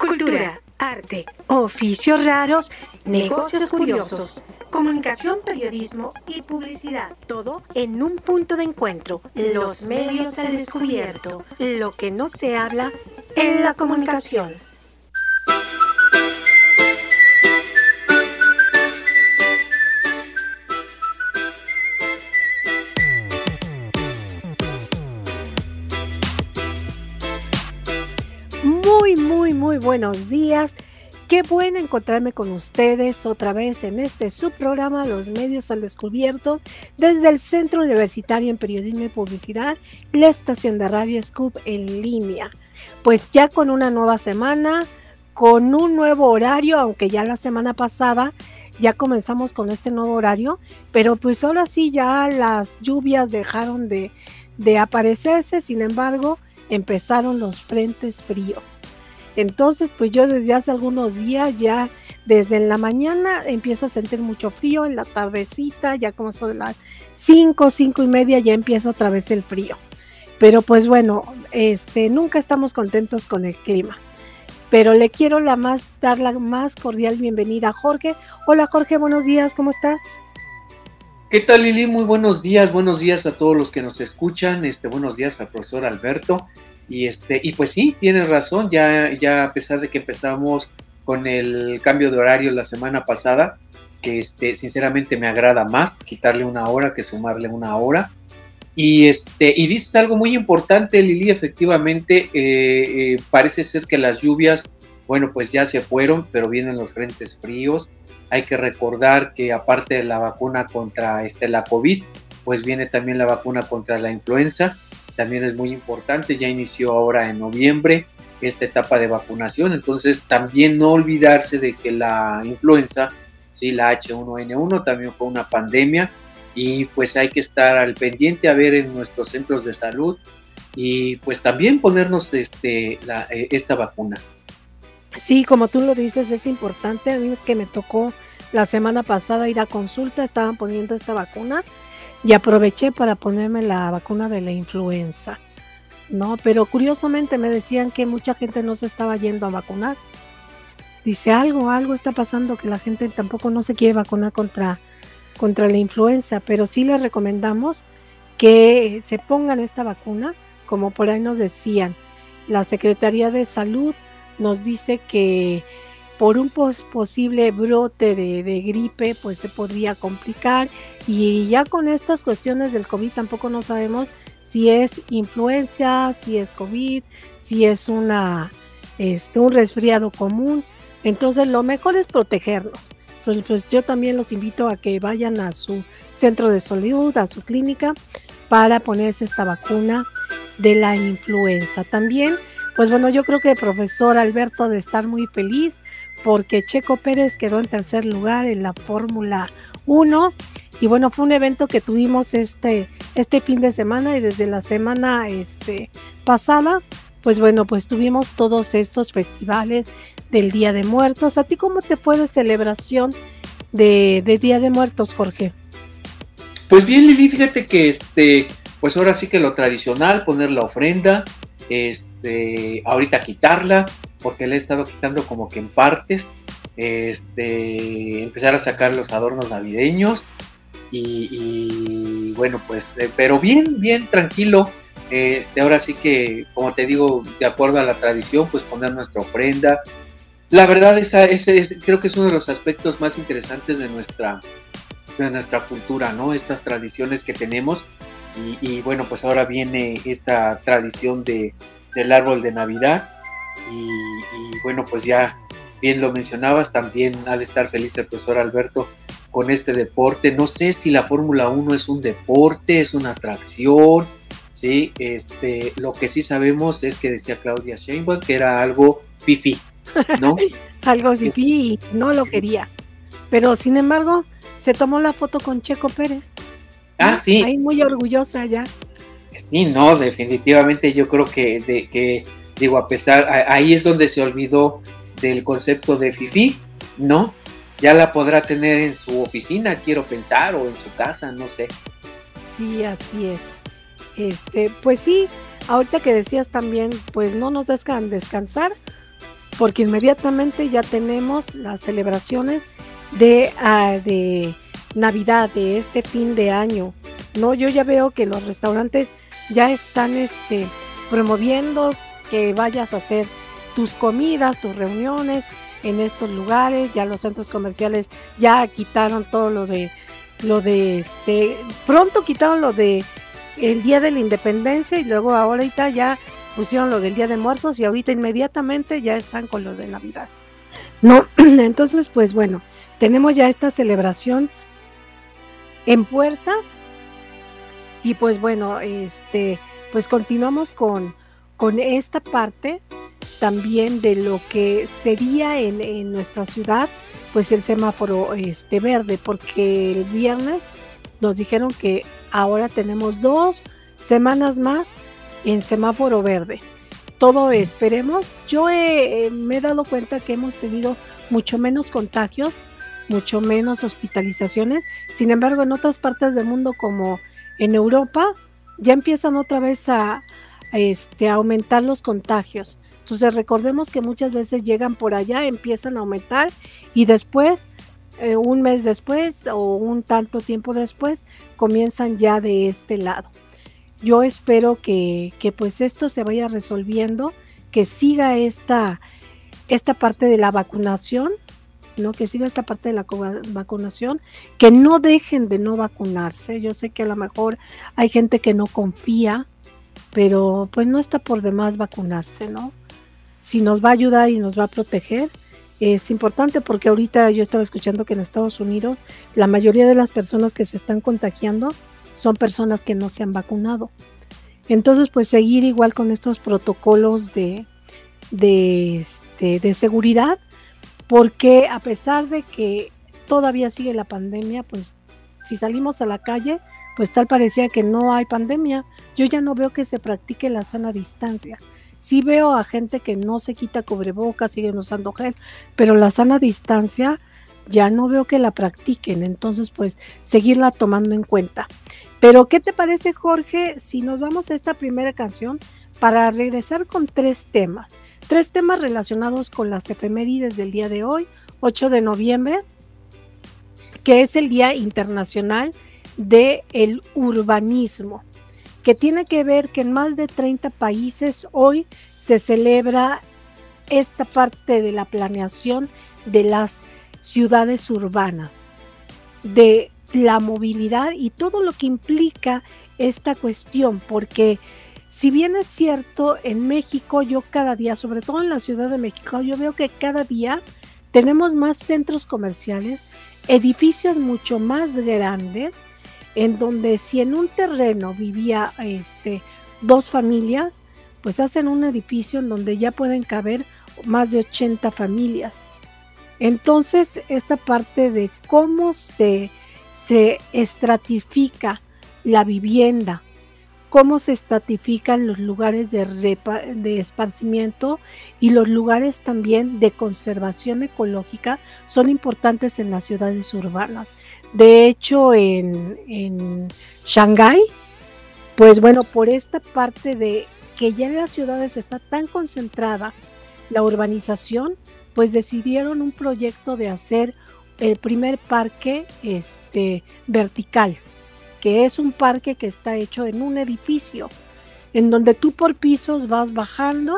Cultura, arte, oficios raros, negocios curiosos, comunicación, periodismo y publicidad. Todo en un punto de encuentro. Los medios al descubierto. Lo que no se habla en la comunicación. Buenos días. Qué bueno encontrarme con ustedes otra vez en este subprograma Los Medios al Descubierto desde el Centro Universitario en Periodismo y Publicidad, la estación de Radio Scoop en línea. Pues ya con una nueva semana, con un nuevo horario, aunque ya la semana pasada ya comenzamos con este nuevo horario, pero pues ahora sí ya las lluvias dejaron de, de aparecerse, sin embargo, empezaron los frentes fríos. Entonces, pues yo desde hace algunos días ya, desde en la mañana empiezo a sentir mucho frío, en la tardecita, ya como son las 5, 5 y media ya empieza otra vez el frío. Pero pues bueno, este, nunca estamos contentos con el clima. Pero le quiero la más, dar la más cordial bienvenida a Jorge. Hola Jorge, buenos días, ¿cómo estás? ¿Qué tal Lili? Muy buenos días, buenos días a todos los que nos escuchan, este, buenos días al profesor Alberto. Y este, y pues sí, tienes razón, ya, ya a pesar de que empezamos con el cambio de horario la semana pasada, que este, sinceramente me agrada más quitarle una hora que sumarle una hora. Y este, y dices algo muy importante, Lili, efectivamente, eh, eh, parece ser que las lluvias, bueno, pues ya se fueron, pero vienen los frentes fríos. Hay que recordar que aparte de la vacuna contra este, la COVID, pues viene también la vacuna contra la influenza también es muy importante, ya inició ahora en noviembre esta etapa de vacunación, entonces también no olvidarse de que la influenza, sí, la H1N1 también fue una pandemia y pues hay que estar al pendiente a ver en nuestros centros de salud y pues también ponernos este, la, eh, esta vacuna. Sí, como tú lo dices, es importante. A mí que me tocó la semana pasada ir a consulta, estaban poniendo esta vacuna y aproveché para ponerme la vacuna de la influenza. No, pero curiosamente me decían que mucha gente no se estaba yendo a vacunar. Dice algo, algo está pasando que la gente tampoco no se quiere vacunar contra, contra la influenza, pero sí les recomendamos que se pongan esta vacuna, como por ahí nos decían. La Secretaría de Salud nos dice que por un posible brote de, gripe, pues se podría complicar. Y ya con estas cuestiones del COVID tampoco no sabemos si es influenza, si es COVID, si es una, este, un resfriado común. Entonces lo mejor es protegerlos. Entonces pues yo también los invito a que vayan a su centro de salud, a su clínica, para ponerse esta vacuna de la influenza. También, pues bueno, yo creo que el profesor Alberto de estar muy feliz porque Checo Pérez quedó en tercer lugar en la Fórmula 1 y bueno, fue un evento que tuvimos este, este fin de semana y desde la semana este, pasada, pues bueno, pues tuvimos todos estos festivales del Día de Muertos. ¿A ti cómo te fue de celebración de, de Día de Muertos, Jorge? Pues bien, Lili, fíjate que este, pues ahora sí que lo tradicional, poner la ofrenda, este, ahorita quitarla, porque le he estado quitando como que en partes, este, empezar a sacar los adornos navideños y, bueno, pues, eh, pero bien, bien tranquilo. Este, ahora sí que, como te digo, de acuerdo a la tradición, pues poner nuestra ofrenda. La verdad, esa, ese es, creo que es uno de los aspectos más interesantes de nuestra, de nuestra cultura, ¿no? Estas tradiciones que tenemos. Y, bueno, pues ahora viene esta tradición de, del árbol de Navidad y, bueno, pues ya bien lo mencionabas, también ha de estar feliz el profesor Alberto con este deporte. No sé si la Fórmula 1 es un deporte, es una atracción, ¿sí? Este, lo que sí sabemos es que decía Claudia Sheinbaum que era algo fifi, ¿no? algo fifi no lo quería. Pero sin embargo, se tomó la foto con Checo Pérez. Ah, sí. Ahí muy orgullosa ya. Sí, no, definitivamente yo creo que, de, que digo, a pesar, ahí es donde se olvidó del concepto de FIFI, ¿no? Ya la podrá tener en su oficina, quiero pensar, o en su casa, no sé. Sí, así es. Este, pues sí, ahorita que decías también, pues no nos dejan descansar, porque inmediatamente ya tenemos las celebraciones de, ah, de Navidad, de este fin de año. No, yo ya veo que los restaurantes ya están este, promoviendo que vayas a hacer tus comidas, tus reuniones en estos lugares. Ya los centros comerciales ya quitaron todo lo de lo de este pronto quitaron lo de el día de la independencia y luego ahorita ya pusieron lo del día de muertos y ahorita inmediatamente ya están con lo de navidad no entonces pues bueno tenemos ya esta celebración en puerta y pues bueno este pues continuamos con con esta parte también de lo que sería en, en nuestra ciudad pues el semáforo este verde porque el viernes nos dijeron que ahora tenemos dos semanas más en semáforo verde. Todo esperemos. Yo me he dado cuenta que hemos tenido mucho menos contagios, mucho menos hospitalizaciones. Sin embargo, en otras partes del mundo como en Europa ya empiezan otra vez a, este, aumentar los contagios. Entonces recordemos que muchas veces llegan por allá, empiezan a aumentar y después, eh, un mes después o un tanto tiempo después, comienzan ya de este lado. Yo espero que, que pues esto se vaya resolviendo, que siga esta, esta parte de la vacunación, ¿no? Que siga esta parte de la vacunación, que no dejen de no vacunarse. Yo sé que a lo mejor hay gente que no confía, pero pues no está por demás vacunarse, ¿no? si nos va a ayudar y nos va a proteger, es importante porque ahorita yo estaba escuchando que en Estados Unidos la mayoría de las personas que se están contagiando son personas que no se han vacunado. Entonces, pues seguir igual con estos protocolos de, de, este, de seguridad, porque a pesar de que todavía sigue la pandemia, pues si salimos a la calle, pues tal parecía que no hay pandemia. Yo ya no veo que se practique la sana distancia. Sí veo a gente que no se quita cubrebocas, siguen usando gel, pero la sana distancia ya no veo que la practiquen, entonces pues seguirla tomando en cuenta. Pero ¿qué te parece Jorge si nos vamos a esta primera canción para regresar con tres temas? Tres temas relacionados con las efemérides del día de hoy, 8 de noviembre, que es el Día Internacional del el Urbanismo que tiene que ver que en más de 30 países hoy se celebra esta parte de la planeación de las ciudades urbanas, de la movilidad y todo lo que implica esta cuestión, porque si bien es cierto, en México yo cada día, sobre todo en la Ciudad de México, yo veo que cada día tenemos más centros comerciales, edificios mucho más grandes, en donde si en un terreno vivía este, dos familias, pues hacen un edificio en donde ya pueden caber más de 80 familias. Entonces, esta parte de cómo se, se estratifica la vivienda, cómo se estratifican los lugares de, de esparcimiento y los lugares también de conservación ecológica son importantes en las ciudades urbanas. De hecho, en, en Shanghái, pues bueno, por esta parte de que ya en las ciudades está tan concentrada la urbanización, pues decidieron un proyecto de hacer el primer parque este, vertical, que es un parque que está hecho en un edificio, en donde tú por pisos vas bajando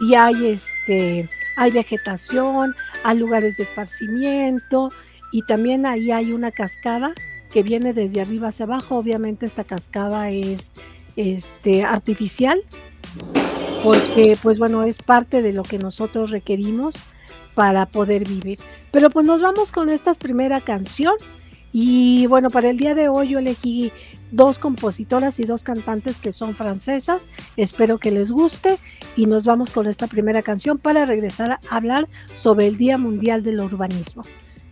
y hay este hay vegetación, hay lugares de esparcimiento, y también ahí hay una cascada que viene desde arriba hacia abajo. Obviamente esta cascada es este, artificial porque pues bueno es parte de lo que nosotros requerimos para poder vivir. Pero pues nos vamos con esta primera canción y bueno para el día de hoy yo elegí dos compositoras y dos cantantes que son francesas. Espero que les guste y nos vamos con esta primera canción para regresar a hablar sobre el Día Mundial del Urbanismo.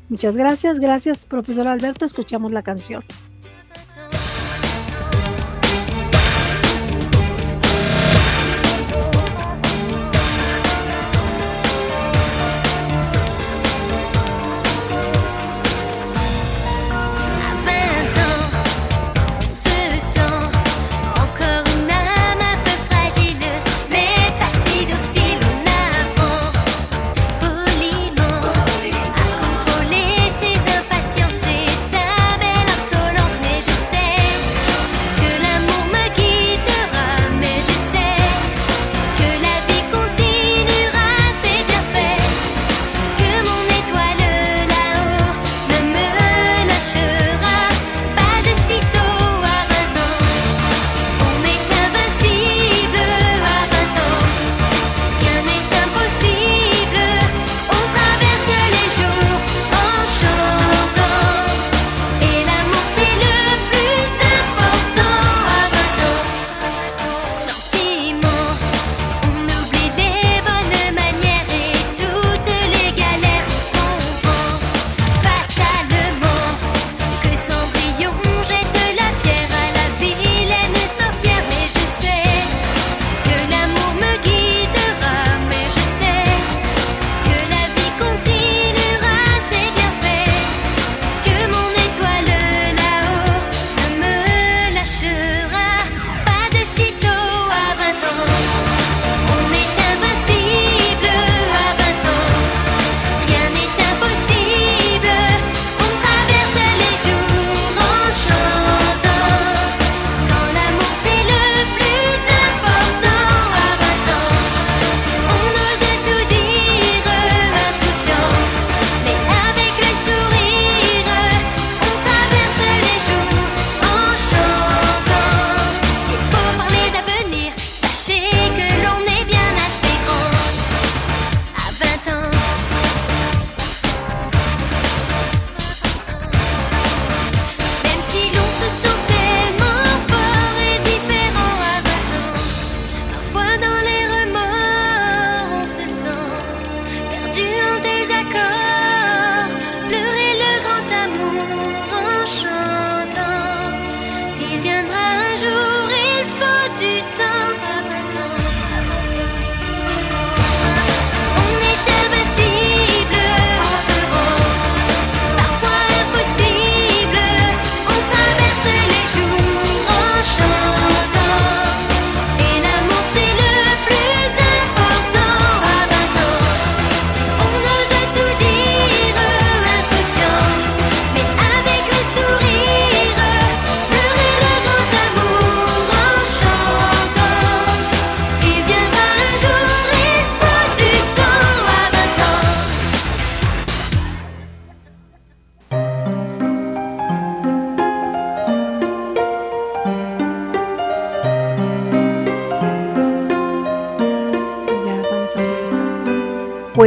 Muchas gracias, gracias profesor Alberto, escuchamos la canción.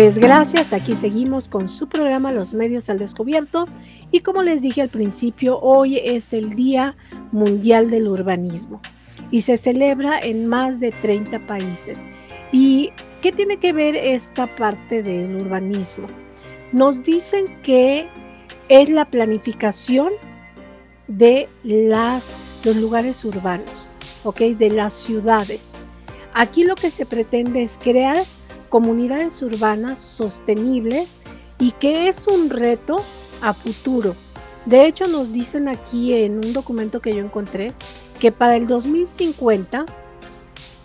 Pues gracias, aquí seguimos con su programa Los Medios al Descubierto y como les dije al principio, hoy es el Día Mundial del Urbanismo y se celebra en más de 30 países. ¿Y qué tiene que ver esta parte del urbanismo? Nos dicen que es la planificación de las, los lugares urbanos, ¿ok? De las ciudades. Aquí lo que se pretende es crear comunidades urbanas sostenibles y que es un reto a futuro. De hecho, nos dicen aquí en un documento que yo encontré que para el 2050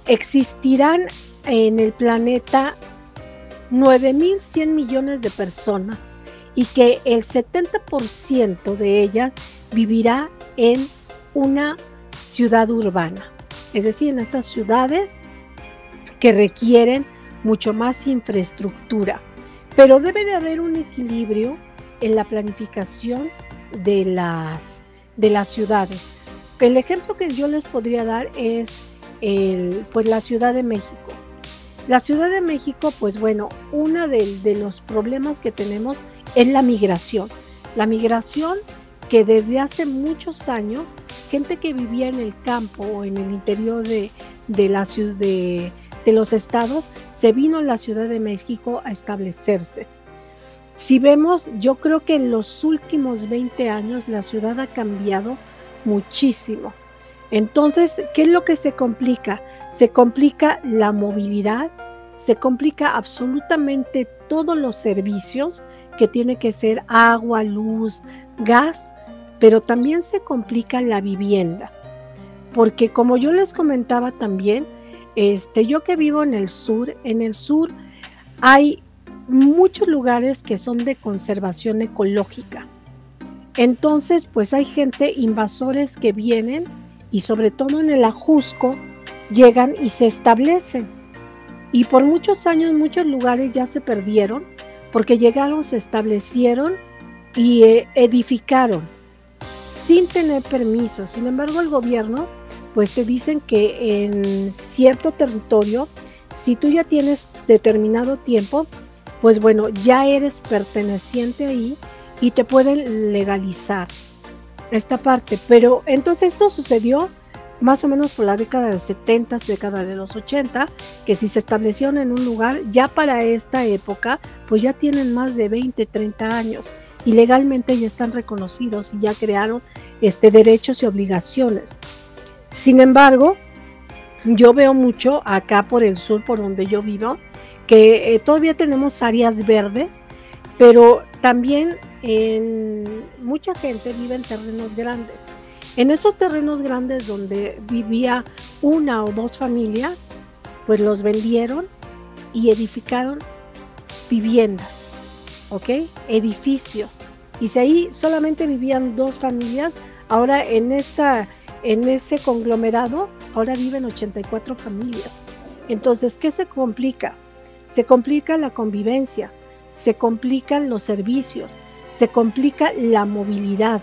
existirán en el planeta 9.100 millones de personas y que el 70% de ellas vivirá en una ciudad urbana, es decir, en estas ciudades que requieren mucho más infraestructura, pero debe de haber un equilibrio en la planificación de las, de las ciudades. El ejemplo que yo les podría dar es pues la Ciudad de México. La Ciudad de México, pues bueno, uno de, de los problemas que tenemos es la migración. La migración que desde hace muchos años, gente que vivía en el campo o en el interior de, de la ciudad de, de los estados se vino la Ciudad de México a establecerse. Si vemos, yo creo que en los últimos 20 años la ciudad ha cambiado muchísimo. Entonces, ¿qué es lo que se complica? Se complica la movilidad, se complica absolutamente todos los servicios que tiene que ser agua, luz, gas, pero también se complica la vivienda. Porque como yo les comentaba también, este, yo que vivo en el sur, en el sur hay muchos lugares que son de conservación ecológica. Entonces, pues hay gente, invasores que vienen y sobre todo en el Ajusco, llegan y se establecen. Y por muchos años muchos lugares ya se perdieron porque llegaron, se establecieron y eh, edificaron sin tener permiso. Sin embargo, el gobierno pues te dicen que en cierto territorio, si tú ya tienes determinado tiempo, pues bueno, ya eres perteneciente ahí y te pueden legalizar esta parte. Pero entonces esto sucedió más o menos por la década de los 70, década de los 80, que si se establecieron en un lugar, ya para esta época, pues ya tienen más de 20, 30 años y legalmente ya están reconocidos y ya crearon este derechos y obligaciones. Sin embargo, yo veo mucho acá por el sur, por donde yo vivo, que eh, todavía tenemos áreas verdes, pero también mucha gente vive en terrenos grandes. En esos terrenos grandes donde vivía una o dos familias, pues los vendieron y edificaron viviendas, ¿ok? Edificios. Y si ahí solamente vivían dos familias, ahora en esa en ese conglomerado ahora viven 84 familias. Entonces, ¿qué se complica? Se complica la convivencia, se complican los servicios, se complica la movilidad,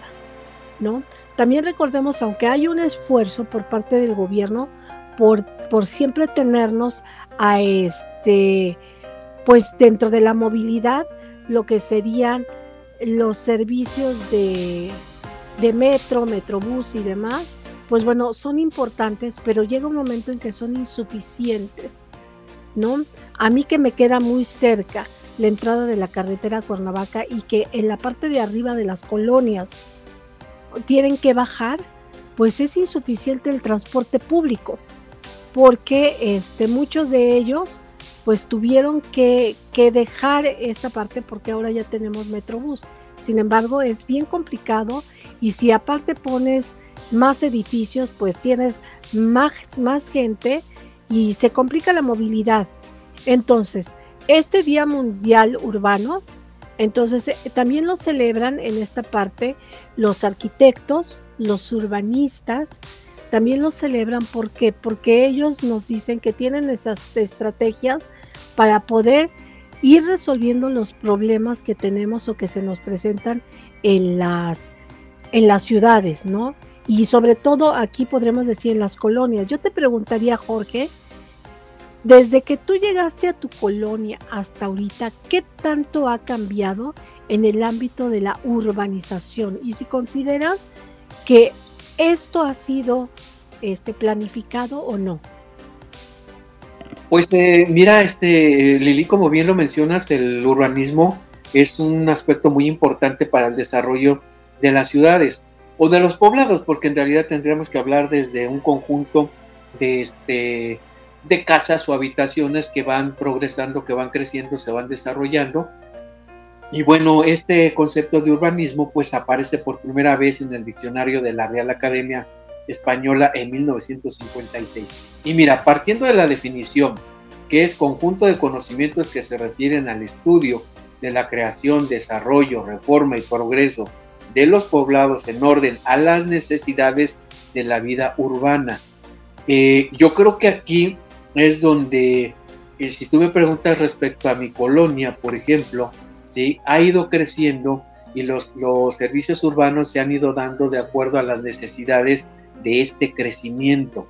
¿no? También recordemos, aunque hay un esfuerzo por parte del gobierno por, por siempre tenernos a este, pues dentro de la movilidad, lo que serían los servicios de, de metro, metrobús y demás, pues bueno, son importantes, pero llega un momento en que son insuficientes, ¿no? A mí que me queda muy cerca la entrada de la carretera Cuernavaca y que en la parte de arriba de las colonias tienen que bajar, pues es insuficiente el transporte público, porque este, muchos de ellos pues tuvieron que, que dejar esta parte porque ahora ya tenemos Metrobús. Sin embargo, es bien complicado y si aparte pones más edificios, pues tienes más, más gente y se complica la movilidad. Entonces, este Día Mundial Urbano, entonces eh, también lo celebran en esta parte los arquitectos, los urbanistas, también lo celebran porque porque ellos nos dicen que tienen esas estrategias para poder ir resolviendo los problemas que tenemos o que se nos presentan en las en las ciudades, ¿no? Y sobre todo aquí podremos decir en las colonias. Yo te preguntaría, Jorge, desde que tú llegaste a tu colonia hasta ahorita, ¿qué tanto ha cambiado en el ámbito de la urbanización? Y si consideras que esto ha sido este, planificado o no. Pues eh, mira, este Lili, como bien lo mencionas, el urbanismo es un aspecto muy importante para el desarrollo de las ciudades o de los poblados, porque en realidad tendríamos que hablar desde un conjunto de este de casas o habitaciones que van progresando, que van creciendo, se van desarrollando. Y bueno, este concepto de urbanismo pues aparece por primera vez en el diccionario de la Real Academia Española en 1956. Y mira, partiendo de la definición, que es conjunto de conocimientos que se refieren al estudio de la creación, desarrollo, reforma y progreso de los poblados en orden a las necesidades de la vida urbana. Eh, yo creo que aquí es donde, eh, si tú me preguntas respecto a mi colonia, por ejemplo, ¿sí? ha ido creciendo y los, los servicios urbanos se han ido dando de acuerdo a las necesidades de este crecimiento.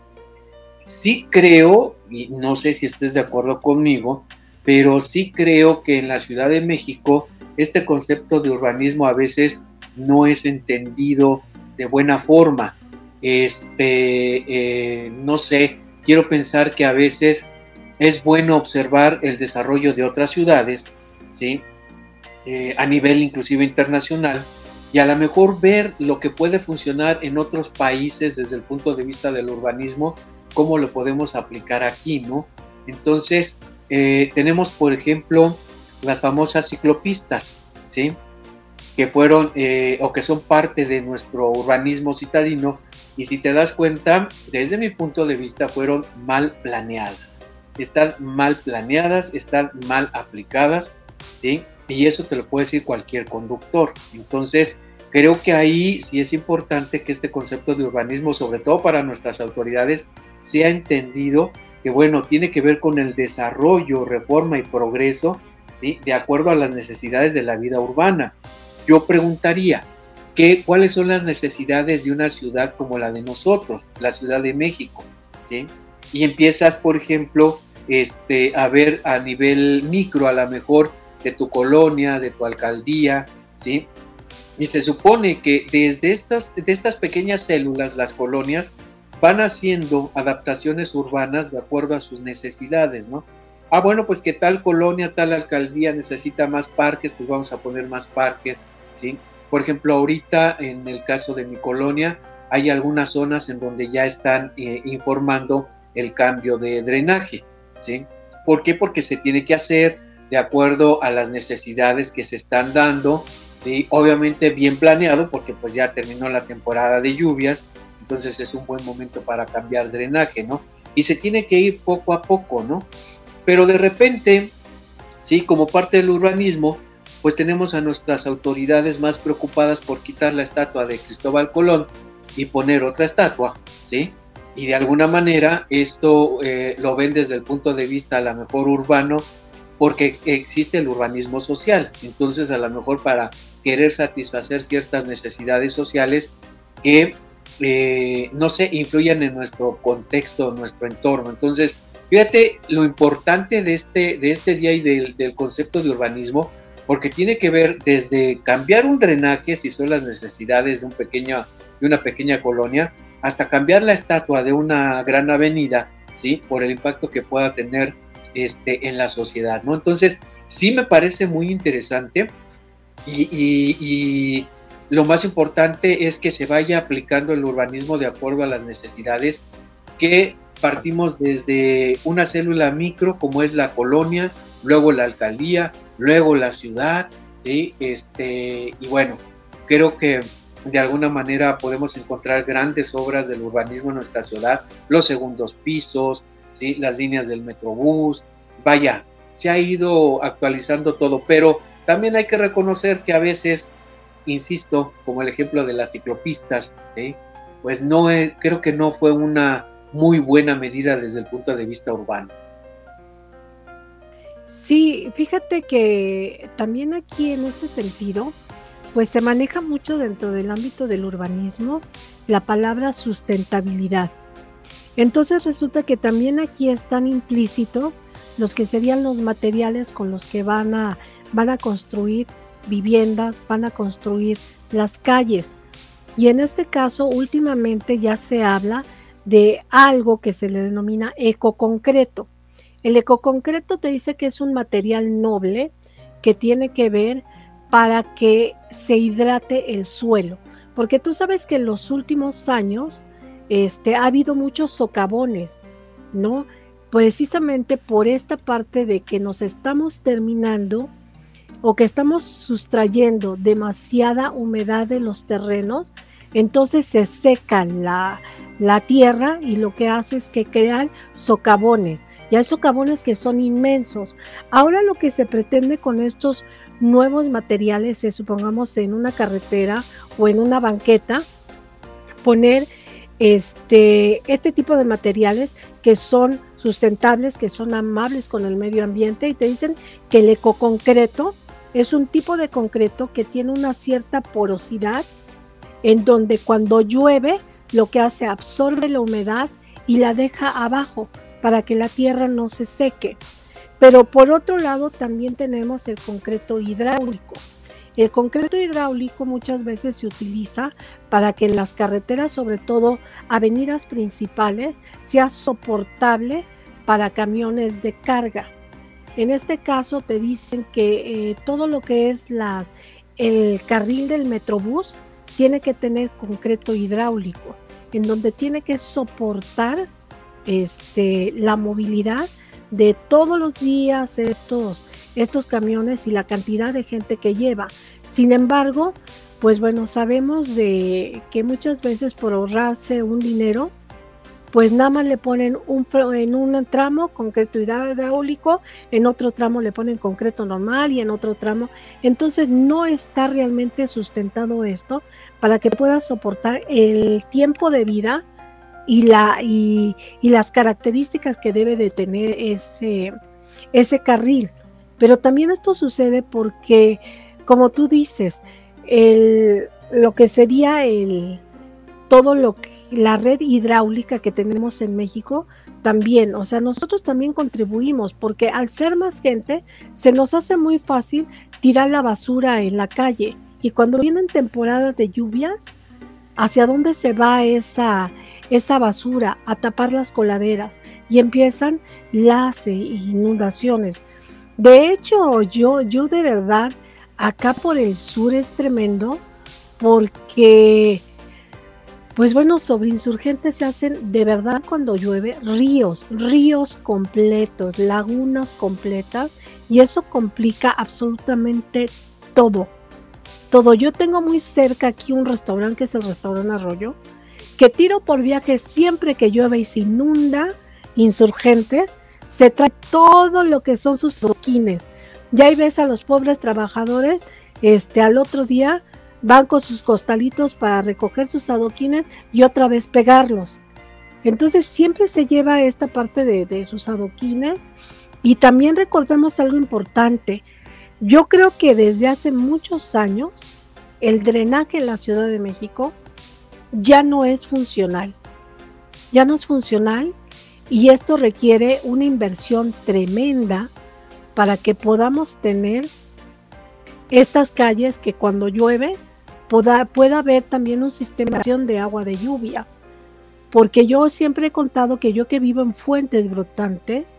Sí creo, y no sé si estés de acuerdo conmigo, pero sí creo que en la Ciudad de México este concepto de urbanismo a veces no es entendido de buena forma. Este, eh, no sé, quiero pensar que a veces es bueno observar el desarrollo de otras ciudades, ¿sí? Eh, a nivel inclusive internacional, y a lo mejor ver lo que puede funcionar en otros países desde el punto de vista del urbanismo, cómo lo podemos aplicar aquí, ¿no? Entonces, eh, tenemos, por ejemplo, las famosas ciclopistas, ¿sí? Que fueron eh, o que son parte de nuestro urbanismo citadino y si te das cuenta, desde mi punto de vista fueron mal planeadas. Están mal planeadas, están mal aplicadas, ¿sí? Y eso te lo puede decir cualquier conductor. Entonces, creo que ahí sí es importante que este concepto de urbanismo, sobre todo para nuestras autoridades, sea entendido que, bueno, tiene que ver con el desarrollo, reforma y progreso, ¿sí? De acuerdo a las necesidades de la vida urbana. Yo preguntaría, cuáles son las necesidades de una ciudad como la de nosotros, la Ciudad de México, ¿sí? Y empiezas, por ejemplo, este, a ver a nivel micro, a lo mejor de tu colonia, de tu alcaldía, ¿sí? Y se supone que desde estas, de estas pequeñas células, las colonias, van haciendo adaptaciones urbanas de acuerdo a sus necesidades, ¿no? Ah, bueno, pues que tal colonia, tal alcaldía necesita más parques, pues vamos a poner más parques, ¿sí? Por ejemplo, ahorita en el caso de mi colonia, hay algunas zonas en donde ya están eh, informando el cambio de drenaje, ¿sí? ¿Por qué? Porque se tiene que hacer de acuerdo a las necesidades que se están dando, ¿sí? Obviamente bien planeado porque pues ya terminó la temporada de lluvias, entonces es un buen momento para cambiar drenaje, ¿no? Y se tiene que ir poco a poco, ¿no? Pero de repente, ¿sí? Como parte del urbanismo, pues tenemos a nuestras autoridades más preocupadas por quitar la estatua de Cristóbal Colón y poner otra estatua, ¿sí? Y de alguna manera esto eh, lo ven desde el punto de vista a lo mejor urbano, porque existe el urbanismo social. Entonces, a lo mejor para querer satisfacer ciertas necesidades sociales que, eh, no sé, influyan en nuestro contexto, nuestro entorno. Entonces, fíjate lo importante de este, de este día y del, del concepto de urbanismo, porque tiene que ver desde cambiar un drenaje, si son las necesidades de, un de una pequeña colonia, hasta cambiar la estatua de una gran avenida, ¿sí? Por el impacto que pueda tener este, en la sociedad, ¿no? Entonces, sí me parece muy interesante y, lo más importante es que se vaya aplicando el urbanismo de acuerdo a las necesidades que partimos desde una célula micro como es la colonia, luego la alcaldía, luego la ciudad, ¿sí? Este, y bueno, creo que de alguna manera podemos encontrar grandes obras del urbanismo en nuestra ciudad, los segundos pisos, ¿sí? las líneas del metrobús, vaya, se ha ido actualizando todo, pero también hay que reconocer que a veces, insisto, como el ejemplo de las ciclopistas, ¿sí? pues no creo que no fue una muy buena medida desde el punto de vista urbano. Sí, fíjate que también aquí en este sentido, pues se maneja mucho dentro del ámbito del urbanismo la palabra sustentabilidad. Entonces resulta que también aquí están implícitos los que serían los materiales con los que van a, van a construir viviendas, van a construir las calles. Y en este caso, últimamente ya se habla de algo que se le denomina ecoconcreto. El ecoconcreto te dice que es un material noble que tiene que ver para que se hidrate el suelo. Porque tú sabes que en los últimos años este, ha habido muchos socavones, ¿no? Precisamente por esta parte de que nos estamos terminando o que estamos sustrayendo demasiada humedad de los terrenos, entonces se seca la, la tierra y lo que hace es que crean socavones. Y hay socavones que son inmensos. Ahora lo que se pretende con estos nuevos materiales es, supongamos, en una carretera o en una banqueta, poner este, este tipo de materiales que son sustentables, que son amables con el medio ambiente y te dicen que el ecoconcreto es un tipo de concreto que tiene una cierta porosidad en donde cuando llueve lo que hace absorbe la humedad y la deja abajo para que la tierra no se seque. Pero por otro lado también tenemos el concreto hidráulico. El concreto hidráulico muchas veces se utiliza para que en las carreteras, sobre todo avenidas principales, sea soportable para camiones de carga. En este caso te dicen que eh, todo lo que es las, el carril del metrobús tiene que tener concreto hidráulico, en donde tiene que soportar este, la movilidad de todos los días estos, estos camiones y la cantidad de gente que lleva. Sin embargo, pues bueno, sabemos de que muchas veces por ahorrarse un dinero, pues nada más le ponen un, en un tramo concreto hidráulico, en otro tramo le ponen concreto normal y en otro tramo. Entonces no está realmente sustentado esto para que pueda soportar el tiempo de vida y, la, y, las características que debe de tener ese, ese carril. Pero también esto sucede porque, como tú dices, el, lo que sería el todo lo que la red hidráulica que tenemos en México también, o sea, nosotros también contribuimos porque al ser más gente se nos hace muy fácil tirar la basura en la calle y cuando vienen temporadas de lluvias, ¿hacia dónde se va esa esa basura, a tapar las coladeras y empiezan las inundaciones. De hecho, yo, yo de verdad, acá por el sur es tremendo porque, pues bueno, sobre insurgentes se hacen de verdad cuando llueve ríos, ríos completos, lagunas completas y eso complica absolutamente todo. Todo. Yo tengo muy cerca aquí un restaurante que es el restaurante Arroyo que tiro por viaje siempre que llueve y se inunda, insurgente, se trae todo lo que son sus adoquines. Ya ahí ves a los pobres trabajadores, este, al otro día van con sus costalitos para recoger sus adoquines y otra vez pegarlos. Entonces siempre se lleva esta parte de, de sus adoquines y también recordemos algo importante. Yo creo que desde hace muchos años el drenaje en la Ciudad de México ya no es funcional. Ya no es funcional y esto requiere una inversión tremenda para que podamos tener estas calles que cuando llueve pueda, pueda haber también un sistema de agua de lluvia. Porque yo siempre he contado que yo que vivo en fuentes brotantes,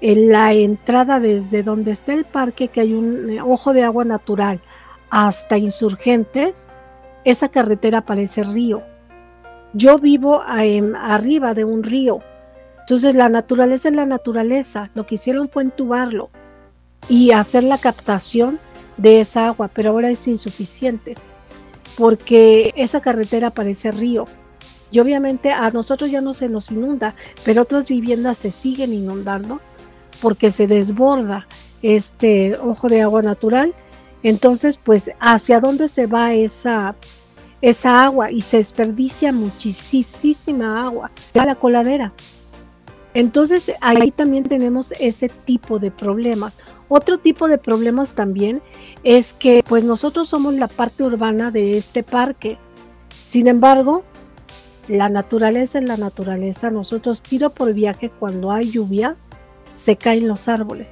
en la entrada desde donde está el parque, que hay un eh, ojo de agua natural, hasta insurgentes, esa carretera parece río. Yo vivo arriba de un río. Entonces la naturaleza es la naturaleza. Lo que hicieron fue entubarlo y hacer la captación de esa agua, pero ahora es insuficiente porque esa carretera parece río. Y obviamente a nosotros ya no se nos inunda, pero otras viviendas se siguen inundando porque se desborda este ojo de agua natural. Entonces, pues, ¿hacia dónde se va esa, esa agua? Y se desperdicia muchísima agua. Se va a la coladera. Entonces, ahí también tenemos ese tipo de problemas. Otro tipo de problemas también es que pues nosotros somos la parte urbana de este parque. Sin embargo, la naturaleza es la naturaleza. Nosotros tiro por viaje cuando hay lluvias, se caen los árboles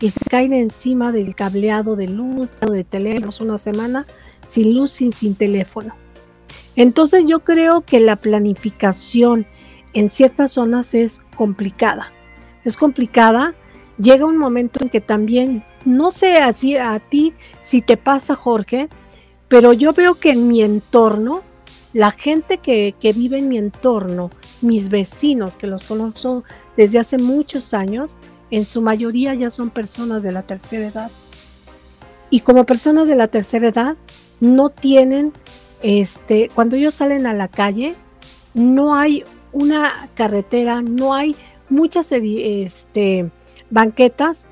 y se caen encima del cableado de luz, de teléfono, una semana sin luz, sin, sin teléfono. Entonces yo creo que la planificación en ciertas zonas es complicada. Es complicada llega un momento en que también, no sé así a ti si te pasa Jorge, pero yo veo que en mi entorno, la gente que, que vive en mi entorno, mis vecinos que los conozco desde hace muchos años, en su mayoría ya son personas de la tercera edad. Y como personas de la tercera edad, no tienen, este, cuando ellos salen a la calle, no hay una carretera, no hay muchas este, banquetas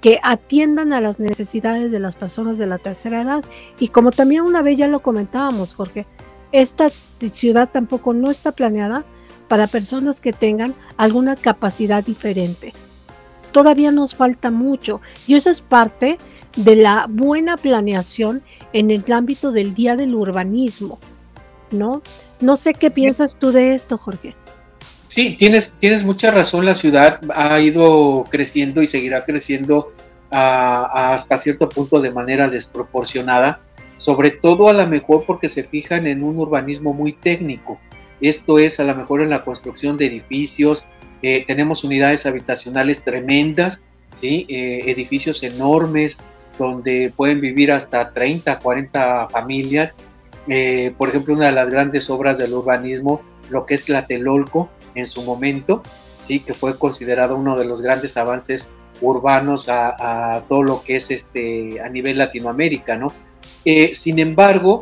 que atiendan a las necesidades de las personas de la tercera edad. Y como también una vez ya lo comentábamos, Jorge, esta ciudad tampoco no está planeada para personas que tengan alguna capacidad diferente. Todavía nos falta mucho y eso es parte de la buena planeación en el ámbito del Día del Urbanismo, ¿no? No sé qué piensas tú de esto, Jorge. Sí, tienes, tienes mucha razón, la ciudad ha ido creciendo y seguirá creciendo hasta cierto punto de manera desproporcionada, sobre todo a lo mejor porque se fijan en un urbanismo muy técnico. Esto es a lo mejor en la construcción de edificios, eh, tenemos unidades habitacionales tremendas, ¿sí? Eh, edificios enormes donde pueden vivir hasta 30, 40 familias. Eh, por ejemplo, una de las grandes obras del urbanismo, lo que es Tlatelolco, en su momento, sí, que fue considerado uno de los grandes avances urbanos a, todo lo que es este a nivel Latinoamérica, ¿no? Eh, sin embargo,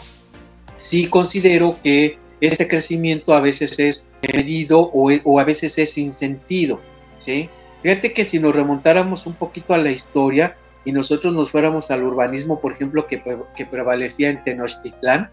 sí considero que este crecimiento a veces es medido o, a veces es sin sentido, ¿sí? Fíjate que si nos remontáramos un poquito a la historia y nosotros nos fuéramos al urbanismo, por ejemplo, que, que prevalecía en Tenochtitlán,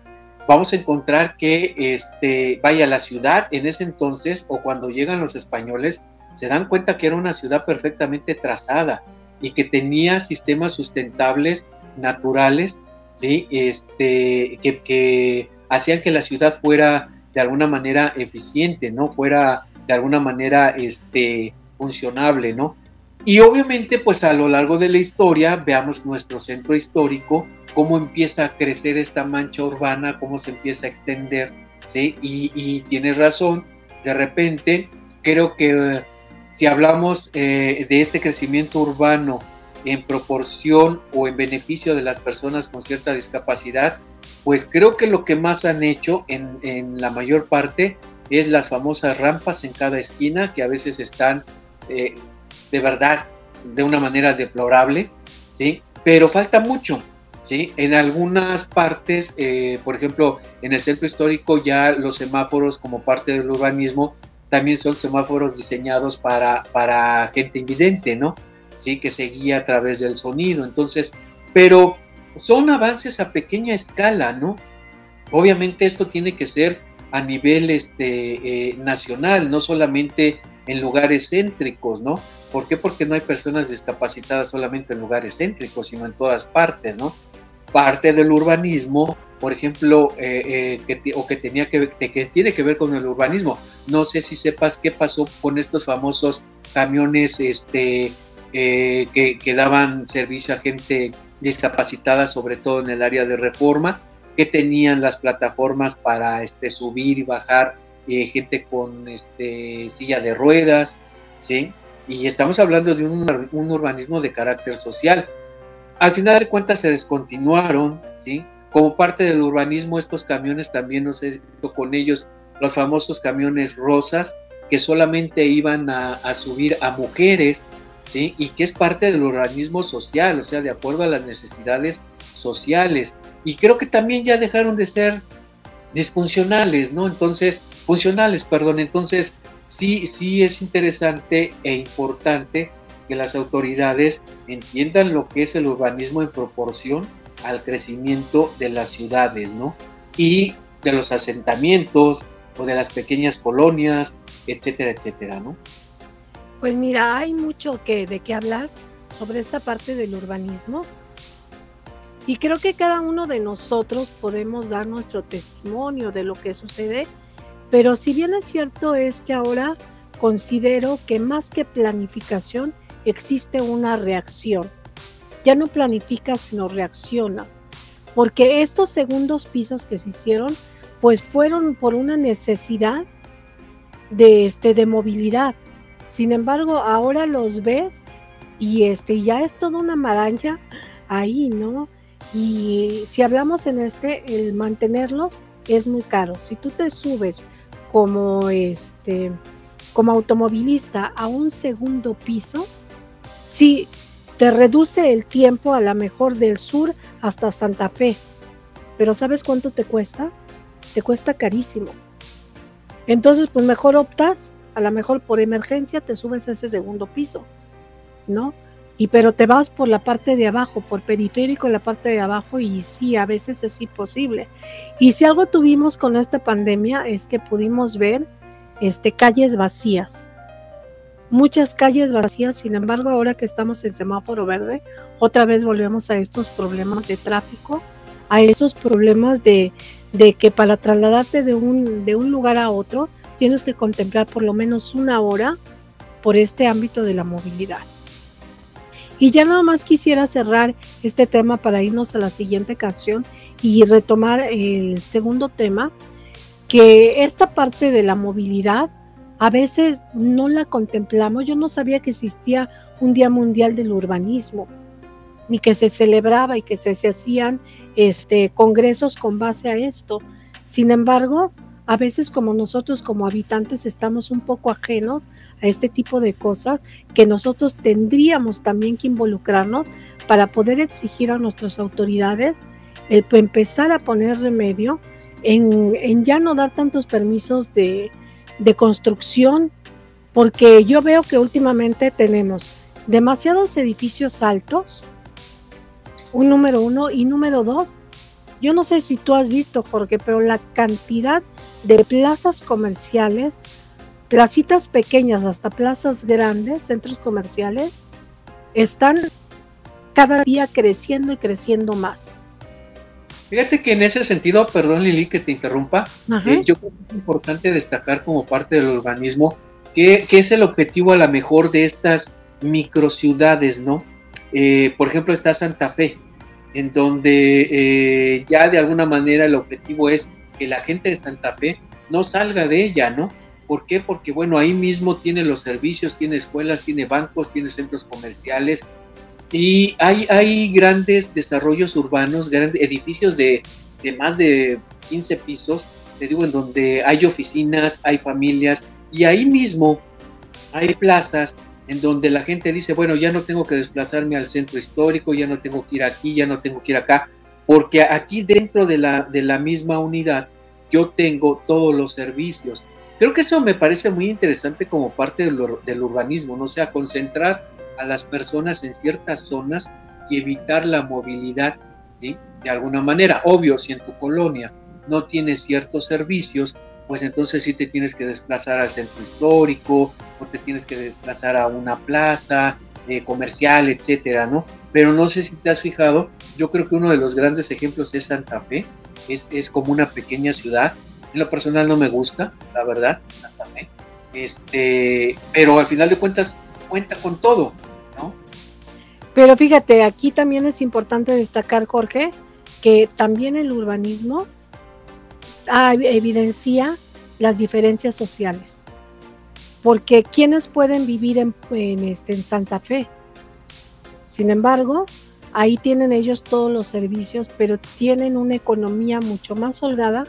vamos a encontrar que este, vaya la ciudad en ese entonces o cuando llegan los españoles se dan cuenta que era una ciudad perfectamente trazada y que tenía sistemas sustentables naturales, ¿sí? este, que, que hacían que la ciudad fuera de alguna manera eficiente, ¿no? Fuera de alguna manera este, funcionable, ¿no? Y obviamente, pues a lo largo de la historia, veamos nuestro centro histórico, cómo empieza a crecer esta mancha urbana, cómo se empieza a extender, ¿sí? Y, tienes razón, de repente, creo que eh, si hablamos eh, de este crecimiento urbano en proporción o en beneficio de las personas con cierta discapacidad, pues creo que lo que más han hecho en, la mayor parte es las famosas rampas en cada esquina que a veces están eh, de verdad de una manera deplorable, ¿sí? Pero falta mucho, ¿sí? En algunas partes, eh, por ejemplo, en el centro histórico ya los semáforos como parte del urbanismo también son semáforos diseñados para, para gente invidente, ¿no? Sí, que se guía a través del sonido. Entonces, pero son avances a pequeña escala, ¿no? Obviamente esto tiene que ser a nivel este, eh, nacional, no solamente en lugares céntricos, ¿no? ¿Por qué? Porque no hay personas discapacitadas solamente en lugares céntricos, sino en todas partes, ¿no? Parte del urbanismo, por ejemplo, eh, eh, que, o que, tenía que, que tiene que ver con el urbanismo. No sé si sepas qué pasó con estos famosos camiones este, eh, que, que, daban servicio a gente discapacitada, sobre todo en el área de reforma, que tenían las plataformas para este, subir y bajar gente con este, silla de ruedas, ¿sí? Y estamos hablando de un, un urbanismo de carácter social. Al final de cuentas se descontinuaron, ¿sí? Como parte del urbanismo, estos camiones también nos he con ellos, los famosos camiones rosas, que solamente iban a, a, subir a mujeres, ¿sí? Y que es parte del urbanismo social, o sea, de acuerdo a las necesidades sociales. Y creo que también ya dejaron de ser disfuncionales, ¿no? Entonces, funcionales, perdón. Entonces, sí, sí es interesante e importante que las autoridades entiendan lo que es el urbanismo en proporción al crecimiento de las ciudades, ¿no? Y de los asentamientos o de las pequeñas colonias, etcétera, etcétera, ¿no? Pues mira, hay mucho que, de qué hablar sobre esta parte del urbanismo y creo que cada uno de nosotros podemos dar nuestro testimonio de lo que sucede, pero si bien es cierto es que ahora considero que más que planificación existe una reacción. Ya no planificas, sino reaccionas. Porque estos segundos pisos que se hicieron, pues fueron por una necesidad de, este, de movilidad. Sin embargo, ahora los ves y este, ya es toda una maraña ahí, ¿no? Y si hablamos en este, el mantenerlos es muy caro. Si tú te subes como este como automovilista a un segundo piso, sí te reduce el tiempo a la mejor del sur hasta Santa Fe. Pero ¿sabes cuánto te cuesta? Te cuesta carísimo. Entonces, pues mejor optas, a lo mejor por emergencia te subes a ese segundo piso, ¿no? Y pero te vas por la parte de abajo, por periférico la parte de abajo y sí, a veces es imposible. Y si algo tuvimos con esta pandemia es que pudimos ver este, calles vacías, muchas calles vacías, sin embargo ahora que estamos en semáforo verde, otra vez volvemos a estos problemas de tráfico, a estos problemas de, de que para trasladarte de un, de un lugar a otro tienes que contemplar por lo menos una hora por este ámbito de la movilidad. Y ya nada más quisiera cerrar este tema para irnos a la siguiente canción y retomar el segundo tema, que esta parte de la movilidad a veces no la contemplamos. Yo no sabía que existía un Día Mundial del Urbanismo, ni que se celebraba y que se, hacían este, congresos con base a esto. Sin embargo, a veces como nosotros como habitantes estamos un poco ajenos a este tipo de cosas que nosotros tendríamos también que involucrarnos para poder exigir a nuestras autoridades el empezar a poner remedio en, ya no dar tantos permisos de, de construcción, porque yo veo que últimamente tenemos demasiados edificios altos, un número uno, y número dos, yo no sé si tú has visto, Jorge, pero la cantidad de plazas comerciales, placitas pequeñas hasta plazas grandes, centros comerciales, están cada día creciendo y creciendo más. Fíjate que en ese sentido, perdón Lili que te interrumpa, eh, yo creo que es importante destacar como parte del urbanismo que, es el objetivo a la mejor de estas microciudades, ¿no? Eh, por ejemplo, está Santa Fe, en donde eh, ya de alguna manera el objetivo es que la gente de Santa Fe no salga de ella, ¿no? ¿Por qué? Porque bueno, ahí mismo tiene los servicios, tiene escuelas, tiene bancos, tiene centros comerciales y hay, hay grandes desarrollos urbanos, grandes edificios de, de más de 15 pisos, te digo, en donde hay oficinas, hay familias y ahí mismo hay plazas en donde la gente dice, bueno, ya no tengo que desplazarme al centro histórico, ya no tengo que ir aquí, ya no tengo que ir acá, porque aquí dentro de la, de la misma unidad yo tengo todos los servicios. Creo que eso me parece muy interesante como parte del, urbanismo, ¿no? O sea, concentrar a las personas en ciertas zonas y evitar la movilidad, ¿sí? De alguna manera, obvio, si en tu colonia no tienes ciertos servicios, pues entonces sí te tienes que desplazar al centro histórico o te tienes que desplazar a una plaza eh, comercial, etcétera, ¿no? Pero no sé si te has fijado, yo creo que uno de los grandes ejemplos es Santa Fe, es, es como una pequeña ciudad. En lo personal no me gusta, la verdad, Santa Fe. Este, pero al final de cuentas cuenta con todo, ¿no? Pero fíjate, aquí también es importante destacar, Jorge, que también el urbanismo evidencia las diferencias sociales. porque ¿quiénes pueden vivir en, este, en Santa Fe? Sin embargo, ahí tienen ellos todos los servicios, pero tienen una economía mucho más holgada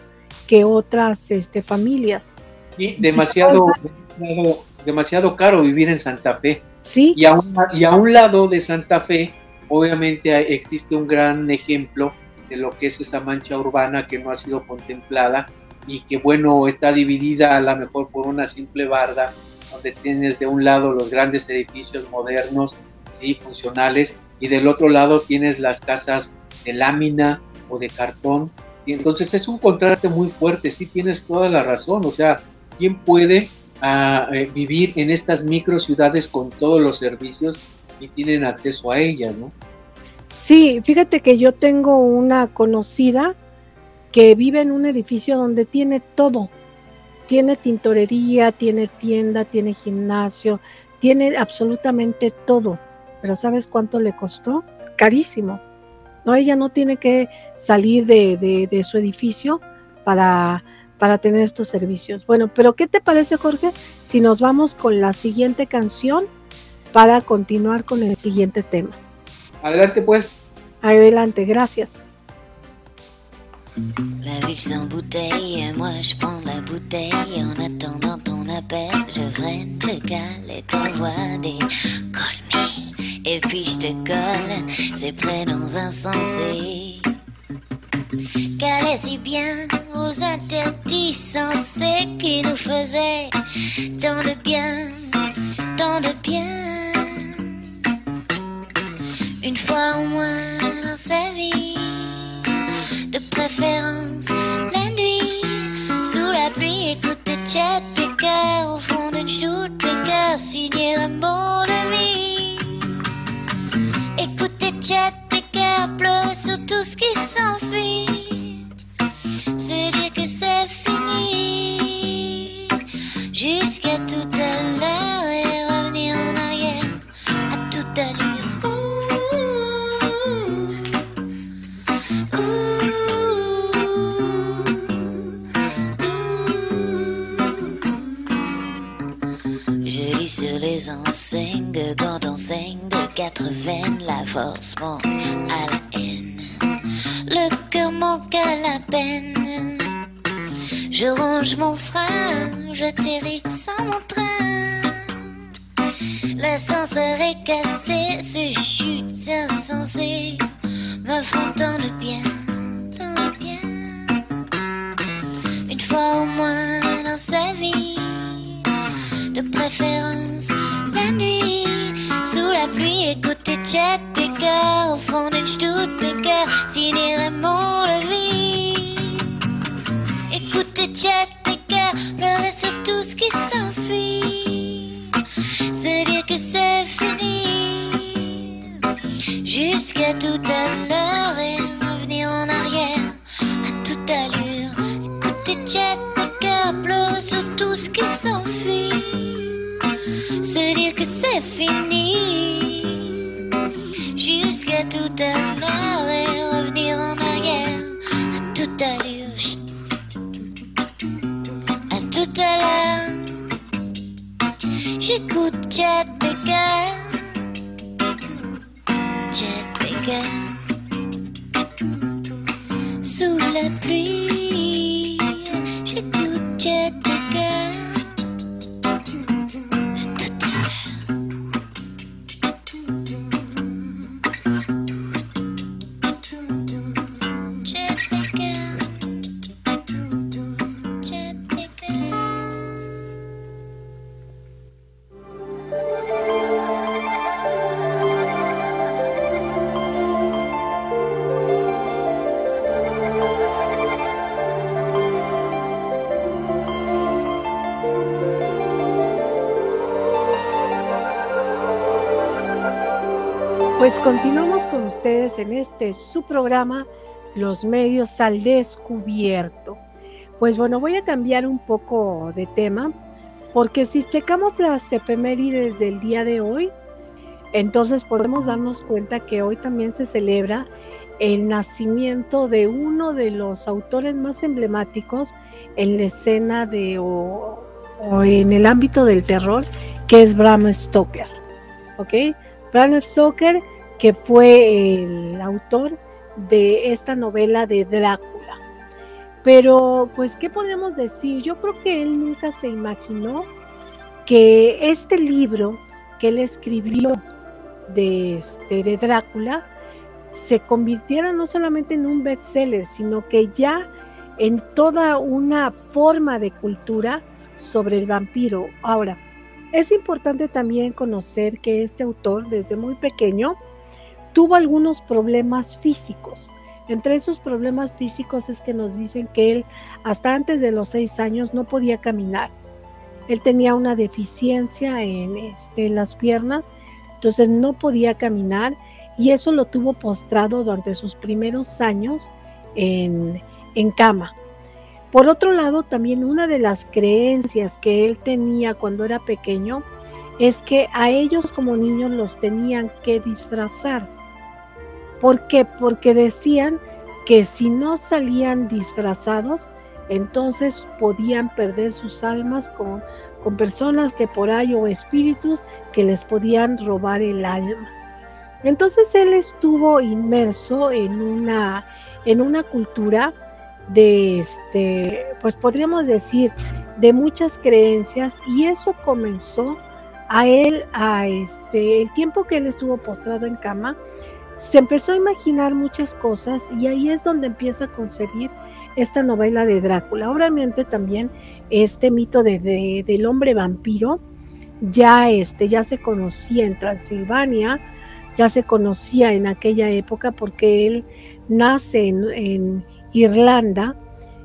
que otras este, familias. Y demasiado, demasiado, caro vivir en Santa Fe. Sí. Y a, y a un lado de Santa Fe, obviamente existe un gran ejemplo de lo que es esa mancha urbana que no ha sido contemplada y que bueno está dividida a lo mejor por una simple barda donde tienes de un lado los grandes edificios modernos sí funcionales y del otro lado tienes las casas de lámina o de cartón. Y entonces es un contraste muy fuerte sí tienes toda la razón o sea quién puede ah, eh, vivir en estas micro ciudades con todos los servicios y tienen acceso a ellas Sí, fíjate que yo tengo una conocida que vive en un edificio donde tiene todo. Tiene tintorería, tiene tienda, tiene gimnasio, tiene absolutamente todo. Pero ¿sabes cuánto le costó? Carísimo. No, ella no tiene que salir de, su edificio para, para tener estos servicios. Bueno, pero ¿qué te parece, Jorge, si nos vamos con la siguiente canción para continuar con el siguiente tema? Adelante pues. Adelante, gracias. La ville sans bouteille, moi je prends la bouteille en attendant ton appel. Je freine, je cale et t'envoie des call Et puis je te colle ces prénoms insensés. Calais si bien aux interdits sensés qui nous faisaient tant de bien, tant de bien une fois au moins dans sa vie. De préférence la nuit, sous la pluie, écouter Chet Baker au fond d'une chute Baker, signer un bon de vie. Écouter Chet Baker pleurer sur tout ce qui s'enfuit, se dire que c'est fini, jusqu'à tout à l'heure les enseignes quand on de quatre veines, la force manque à la haine. Le cœur manque à la peine. Je range mon frein, j'atterris sans mon train. L'ascenseur est cassé, ces chutes insensées me font tant de bien, tant de bien. Une fois au moins dans sa vie de préférence. La nuit, sous la pluie, écouter Chet Baker au fond d'une Stuttbaker, signer Raymond Levy. Écouter Chet Baker, pleurer sur tout ce qui s'enfuit, se dire que c'est fini, jusqu'à tout à l'heure et revenir en arrière. À toute allure. Écouter Chet Baker, pleurer sur tout ce qui s'enfuit se dire que c'est fini. Jusqu'à tout à l'heure et revenir en arrière à toute allure. À tout à l'heure, j'écoute Chad Baker. Chad Baker. Sous la pluie, Pues continuamos con ustedes en este su programa Los medios al descubierto. Pues bueno, voy a cambiar un poco de tema porque si checamos las efemérides del día de hoy, entonces podemos darnos cuenta que hoy también se celebra el nacimiento de uno de los autores más emblemáticos en la escena de o en el ámbito del terror, que es Bram Stoker. ¿Ok? Bram Stoker, que fue el autor de esta novela de Drácula. Pero, pues, ¿qué podríamos decir? Yo creo que él nunca se imaginó que este libro que él escribió de, este, de Drácula se convirtiera no solamente en un bestseller, sino que ya en toda una forma de cultura sobre el vampiro. Ahora, es importante también conocer que este autor desde muy pequeño tuvo algunos problemas físicos. Entre esos problemas físicos es que nos dicen que él hasta antes de los seis años no podía caminar. Él tenía una deficiencia en, este, en las piernas, entonces no podía caminar y eso lo tuvo postrado durante sus primeros años en, en cama. Por otro lado, también una de las creencias que él tenía cuando era pequeño es que a ellos como niños los tenían que disfrazar. ¿Por qué? Porque decían que si no salían disfrazados, entonces podían perder sus almas con, con personas que por ahí o espíritus que les podían robar el alma. Entonces él estuvo inmerso en una, en una cultura de este, pues podríamos decir, de muchas creencias y eso comenzó a él, a este, el tiempo que él estuvo postrado en cama, se empezó a imaginar muchas cosas y ahí es donde empieza a concebir esta novela de Drácula. Obviamente también este mito de, del hombre vampiro ya, este, ya se conocía en Transilvania, ya se conocía en aquella época porque él nace en Irlanda,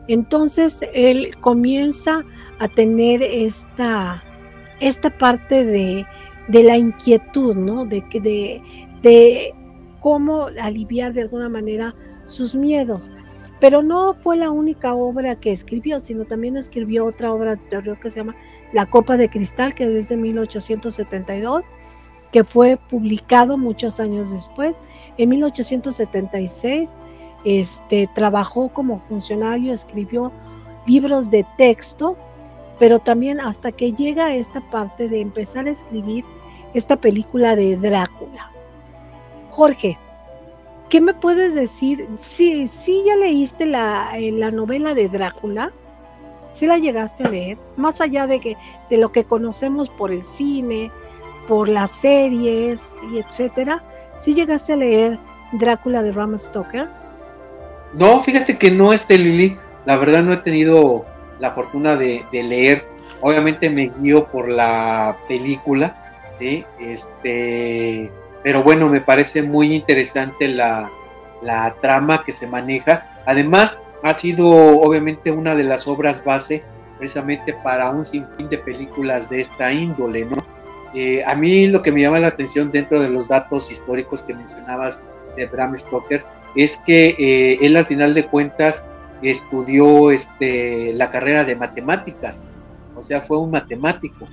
entonces él comienza a tener esta, esta parte de, la inquietud, ¿no? De, de, de cómo aliviar de alguna manera sus miedos. Pero no fue la única obra que escribió, sino también escribió otra obra de terror que se llama La Copa de Cristal, que es de 1872, que fue publicado muchos años después. En 1876 este, trabajó como funcionario, escribió libros de texto, pero también hasta que llega a esta parte de empezar a escribir esta película de Drácula. Jorge, ¿qué me puedes decir? Sí, sí ya leíste la, eh, la novela de Drácula, sí la llegaste a leer, más allá de que de lo que conocemos por el cine, por las series y etcétera, sí llegaste a leer Drácula de Bram Stoker. No, fíjate que no, este Lili. La verdad no he tenido la fortuna de, leer. Obviamente me guío por la película, ¿sí? Este, pero bueno, me parece muy interesante la, trama que se maneja. Además, ha sido obviamente una de las obras base precisamente para un sinfín de películas de esta índole, ¿no? Eh, a mí lo que me llama la atención dentro de los datos históricos que mencionabas de Bram Stoker es que eh, él al final de cuentas estudió este, la carrera de matemáticas, o sea, fue un matemático.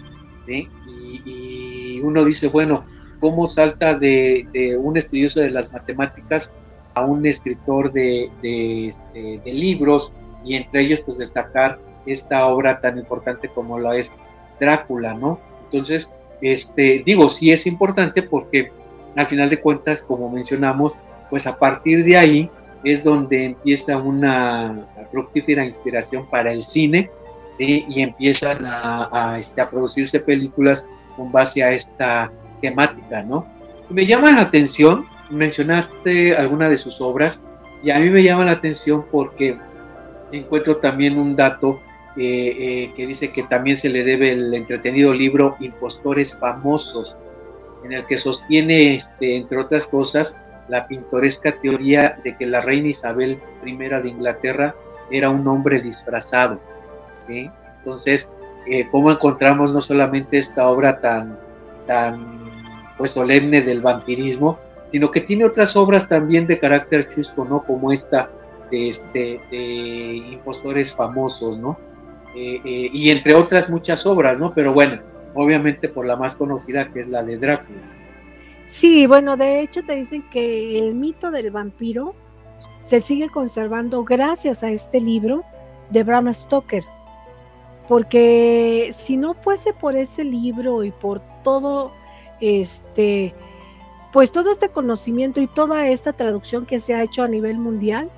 Y, uno dice, bueno, ¿cómo salta de, un estudioso de las matemáticas a un escritor de, este, de, libros y entre ellos pues destacar esta obra tan importante como la es Drácula, ¿no? Entonces, este, digo, sí es importante porque al final de cuentas, como mencionamos, pues a partir de ahí es donde empieza una fructífera inspiración para el cine, ¿sí? Y empiezan a, este, a, producirse películas con base a esta temática, ¿no? Me llama la atención, mencionaste alguna de sus obras, y a mí me llama la atención porque encuentro también un dato eh, eh, que dice que también se le debe el entretenido libro Impostores Famosos, en el que sostiene, este, entre otras cosas, la pintoresca teoría de que la reina Isabel I de Inglaterra era un hombre disfrazado. ¿sí? Entonces, eh, ¿cómo encontramos no solamente esta obra tan, tan pues, solemne del vampirismo, sino que tiene otras obras también de carácter chusco, ¿no? Como esta de, este, impostores famosos, ¿no? Eh, eh, y entre otras muchas obras, ¿no? Pero bueno, obviamente por la más conocida que es la de Drácula. Sí, bueno, de hecho te dicen que el mito del vampiro se sigue conservando gracias a este libro de Bram Stoker. porque si no fuese por ese libro y por todo este, pues todo este conocimiento y toda esta traducción que se ha hecho a nivel mundial,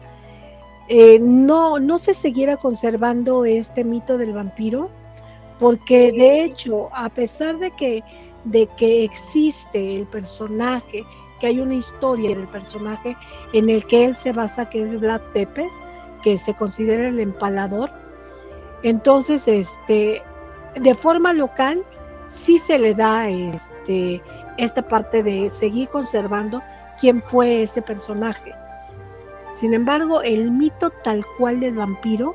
eh, no, no se siguiera conservando este mito del vampiro, porque de hecho, a pesar de que, de que existe el personaje, que hay una historia del personaje en el que él se basa, que es Vlad Tepes, que se considera el empalador, entonces, este, de forma local, sí se le da este, esta parte de seguir conservando quién fue ese personaje. Sin embargo, el mito tal cual del vampiro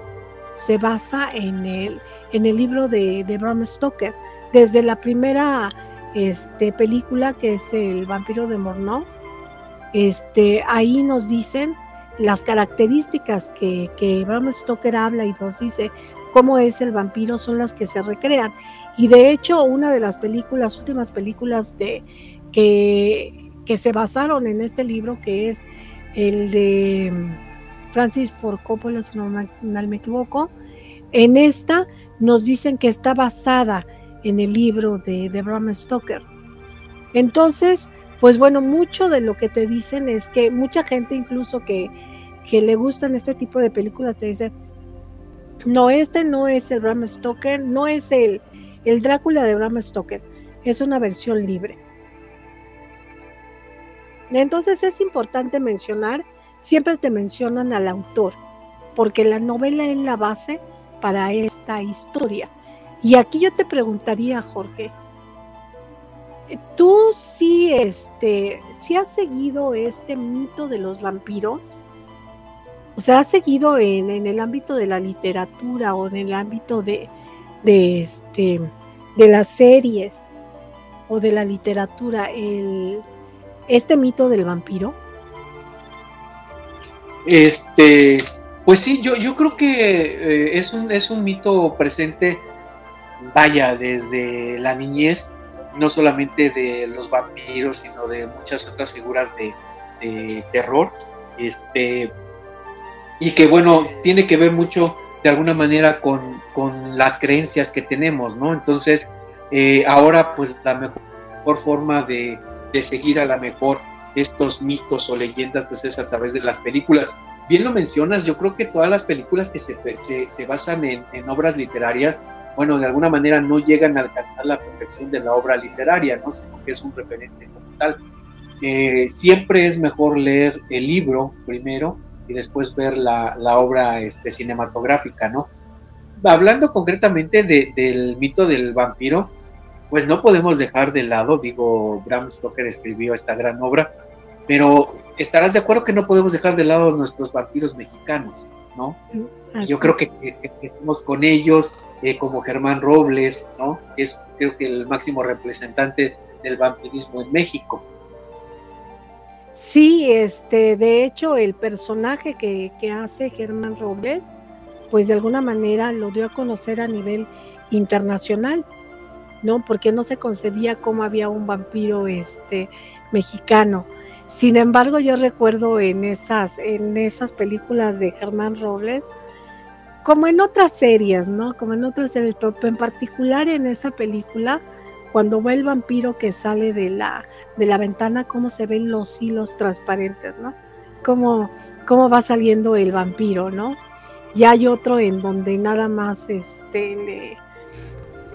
se basa en el, en el libro de, de Bram Stoker. Desde la primera este, película, que es El vampiro de Morneau, este, ahí nos dicen las características que, que Bram Stoker habla y nos dice cómo es el vampiro son las que se recrean. Y de hecho, una de las películas, últimas películas de, que, que se basaron en este libro, que es el de Francis Ford Coppola, si no me equivoco, en esta nos dicen que está basada en el libro de, de Bram Stoker. Entonces, pues bueno, mucho de lo que te dicen es que mucha gente incluso que, que le gustan este tipo de películas te dice, no, este no es el Bram Stoker, no es el, el Drácula de Bram Stoker, es una versión libre. Entonces es importante mencionar, siempre te mencionan al autor, porque la novela es la base para esta historia. Y aquí yo te preguntaría, Jorge, ¿tú sí, este, sí has seguido este mito de los vampiros? O sea, ¿has seguido en, el ámbito de la literatura o en el ámbito de, de, este, de las series o de la literatura el, este mito del vampiro? Este, pues sí, yo, yo creo que eh, es, un, es un mito presente, vaya, desde la niñez, no solamente de los vampiros, sino de muchas otras figuras de, de terror. Este, y que bueno, tiene que ver mucho de alguna manera con, las creencias que tenemos, ¿no? Entonces, eh, ahora pues la mejor forma de, seguir a la mejor estos mitos o leyendas pues es a través de las películas. Bien lo mencionas, yo creo que todas las películas que se, se, basan en, obras literarias, bueno, de alguna manera no llegan a alcanzar la perfección de la obra literaria, ¿no? Sino que es un referente como tal. Eh, siempre es mejor leer el libro primero y después ver la, obra este, cinematográfica, ¿no? Hablando concretamente del mito del vampiro, pues no podemos dejar de lado, digo, Bram Stoker escribió esta gran obra, pero estarás de acuerdo que no podemos dejar de lado nuestros vampiros mexicanos, ¿no? Yo creo que, estamos con ellos, eh, como Germán Robles, ¿no? Es creo que el máximo representante del vampirismo en México. Sí, este, de hecho, el personaje que, hace Germán Robles, pues de alguna manera lo dio a conocer a nivel internacional, ¿no? Porque no se concebía cómo había un vampiro este, mexicano. Sin embargo, yo recuerdo en esas, en esas películas de Germán Robles, como en otras series, ¿no? Como en otras series, pero en particular en esa película, cuando va el vampiro que sale de la, de la ventana, cómo se ven los hilos transparentes, ¿no? Cómo, cómo va saliendo el vampiro, ¿no? Y hay otro en donde nada más este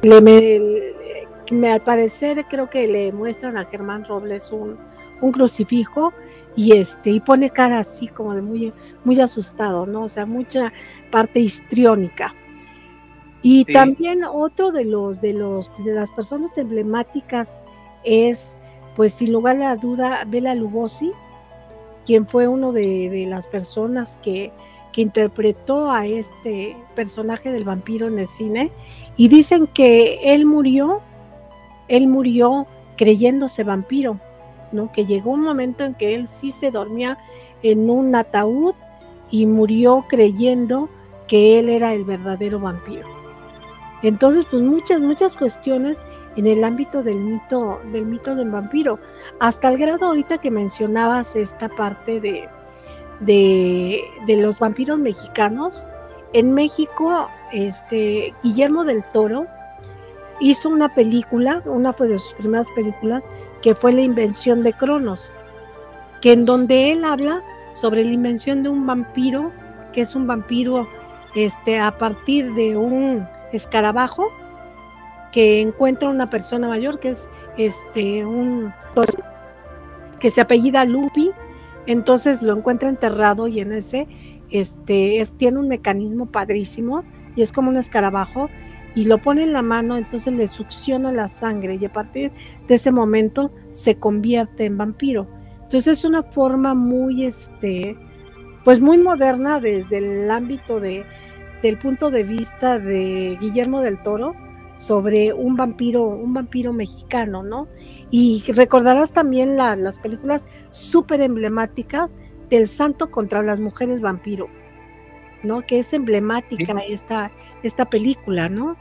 le, me, al parecer creo que le muestran a Germán Robles un, un crucifijo y este y pone cara así como de muy muy asustado, ¿no? O sea, mucha parte histriónica. Y también otro de los de los de las personas emblemáticas es pues sin lugar a la duda Bela Lugosi, quien fue uno de, las personas que, que, interpretó a este personaje del vampiro en el cine y dicen que él murió, él murió creyéndose vampiro, Que llegó un momento en que él sí se dormía en un ataúd y murió creyendo que él era el verdadero vampiro. Entonces, pues muchas, muchas cuestiones en el ámbito del mito, del mito del vampiro, hasta el grado ahorita que mencionabas esta parte de, de, los vampiros mexicanos, en México, este, Guillermo del Toro hizo una película, una fue de sus primeras películas, que fue La invención de Cronos, que en donde él habla sobre la invención de un vampiro, que es un vampiro este, a partir de un escarabajo que encuentra una persona mayor, que es este, un que se apellida Lupi, entonces lo encuentra enterrado y en ese este, tiene un mecanismo padrísimo y es como un escarabajo y lo pone en la mano, entonces le succiona la sangre y a partir de ese momento se convierte en vampiro. Entonces es una forma muy, este, pues muy moderna desde el ámbito de, del punto de vista de Guillermo del Toro sobre un vampiro, un vampiro mexicano, ¿no? Y recordarás también las películas súper emblemáticas del santo contra las mujeres vampiro, ¿no? Que es emblemática esta, esta película, ¿no?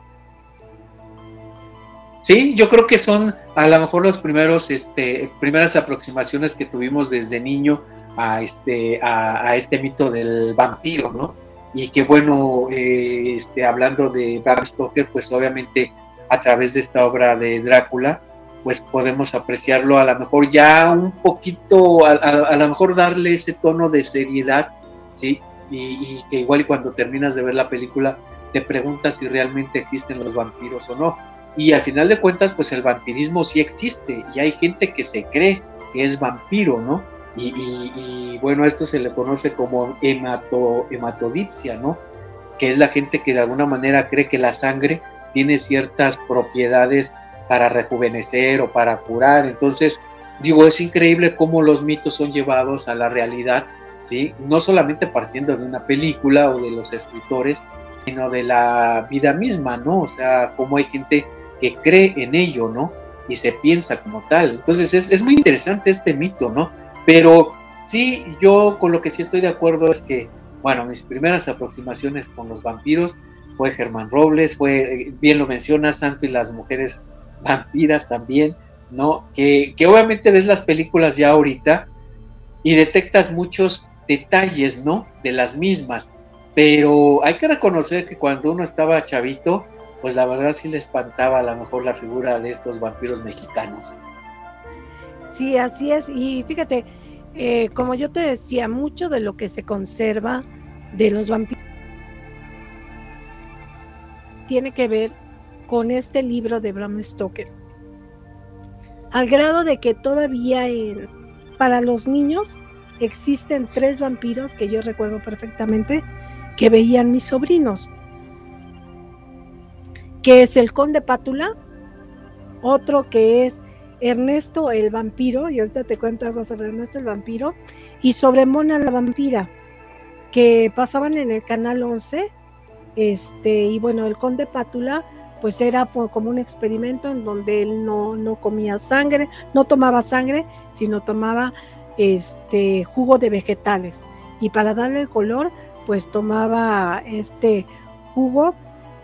Sí, yo creo que son a lo mejor los primeros, este, primeras aproximaciones que tuvimos desde niño a este, a, este mito del vampiro, ¿no? Y que bueno, eh, este, hablando de Bram Stoker, pues obviamente a través de esta obra de Drácula, pues podemos apreciarlo a lo mejor ya un poquito, a, lo mejor darle ese tono de seriedad, ¿sí? Y, que igual cuando terminas de ver la película te preguntas si realmente existen los vampiros o no. Y al final de cuentas, pues el vampirismo sí existe y hay gente que se cree que es vampiro, ¿no? Y, bueno, esto se le conoce como hemato, hematodipsia, ¿no? Que es la gente que de alguna manera cree que la sangre tiene ciertas propiedades para rejuvenecer o para curar. Entonces, digo, es increíble cómo los mitos son llevados a la realidad, No solamente partiendo de una película o de los escritores, sino de la vida misma, ¿no? O sea, cómo hay gente que cree en ello, ¿no? Y se piensa como tal. Entonces es, es muy interesante este mito, ¿no? Pero sí, yo con lo que sí estoy de acuerdo es que, bueno, mis primeras aproximaciones con los vampiros fue Germán Robles, fue, eh, bien lo menciona, Santo y las mujeres vampiras también, ¿no? Que, que obviamente ves las películas ya ahorita y detectas muchos detalles, ¿no? De las mismas, pero hay que reconocer que cuando uno estaba chavito, pues la verdad sí le espantaba a lo mejor la figura de estos vampiros mexicanos. Sí, así es, y fíjate, eh, como yo te decía, mucho de lo que se conserva de los vampiros tiene que ver con este libro de Bram Stoker. Al grado de que todavía para los niños existen tres vampiros que yo recuerdo perfectamente que veían mis sobrinos, que es el conde Pátula, otro que es Ernesto el vampiro, y ahorita te cuento algo sobre Ernesto el vampiro, y sobre Mona la vampira, que pasaban en el canal 11, este, y bueno, el conde Pátula pues era como un experimento en donde él no, no comía sangre, no tomaba sangre, sino tomaba este jugo de vegetales. Y para darle el color, pues tomaba este jugo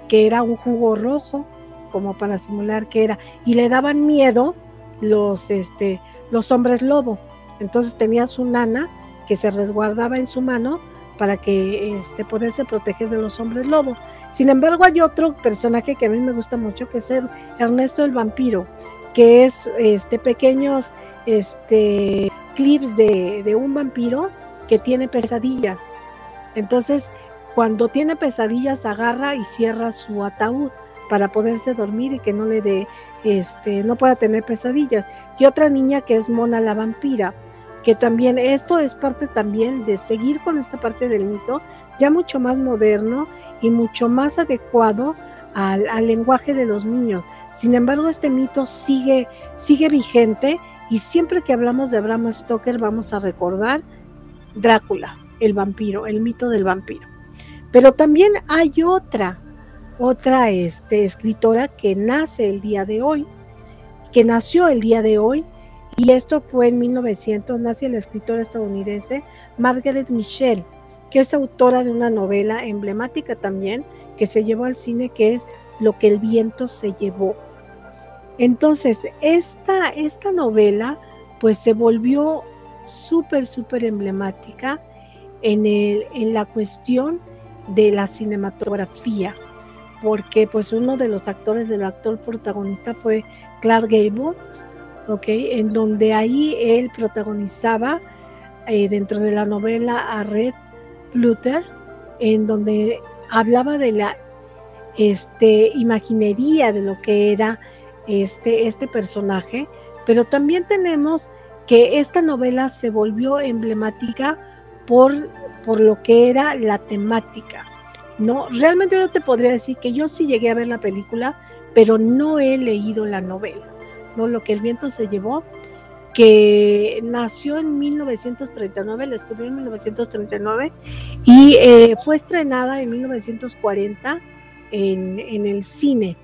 que era un jugo rojo, como para simular que era, y le daban miedo los, este, los hombres lobo. Entonces tenía su nana que se resguardaba en su mano para que este, poderse proteger de los hombres lobo. Sin embargo, hay otro personaje que a mí me gusta mucho, que es Ernesto el vampiro, que es este, pequeños este, clips de, de un vampiro que tiene pesadillas. Entonces, cuando tiene pesadillas, agarra y cierra su ataúd para poderse dormir y que no le dé, este, no pueda tener pesadillas. Y otra niña que es Mona la vampira, que también esto es parte también de seguir con esta parte del mito, ya mucho más moderno y mucho más adecuado al, lenguaje de los niños. Sin embargo, este mito sigue, sigue vigente y siempre que hablamos de Bram Stoker vamos a recordar Drácula, el vampiro, el mito del vampiro. Pero también hay otra, otra este, escritora que nace el día de hoy, que nació el día de hoy, y esto fue en 1900, nace la escritora estadounidense Margaret Michelle que es autora de una novela emblemática también que se llevó al cine, que es Lo que el viento se llevó. Entonces, esta, esta novela pues se volvió súper, súper emblemática en, el, en la cuestión de la cinematografía, porque pues uno de los actores del actor protagonista fue Clark Gable, ¿ok? En donde ahí él protagonizaba eh, dentro de la novela a Red Luther, en donde hablaba de la este, imaginería de lo que era este, este personaje, pero también tenemos que esta novela se volvió emblemática por, por lo que era la temática. No, realmente no te podría decir que yo sí llegué a ver la película, pero no he leído la novela. ¿no? Lo que el viento se llevó, que nació en 1939, la escribió en 1939 y eh, fue estrenada en 1940 en, en, el cine.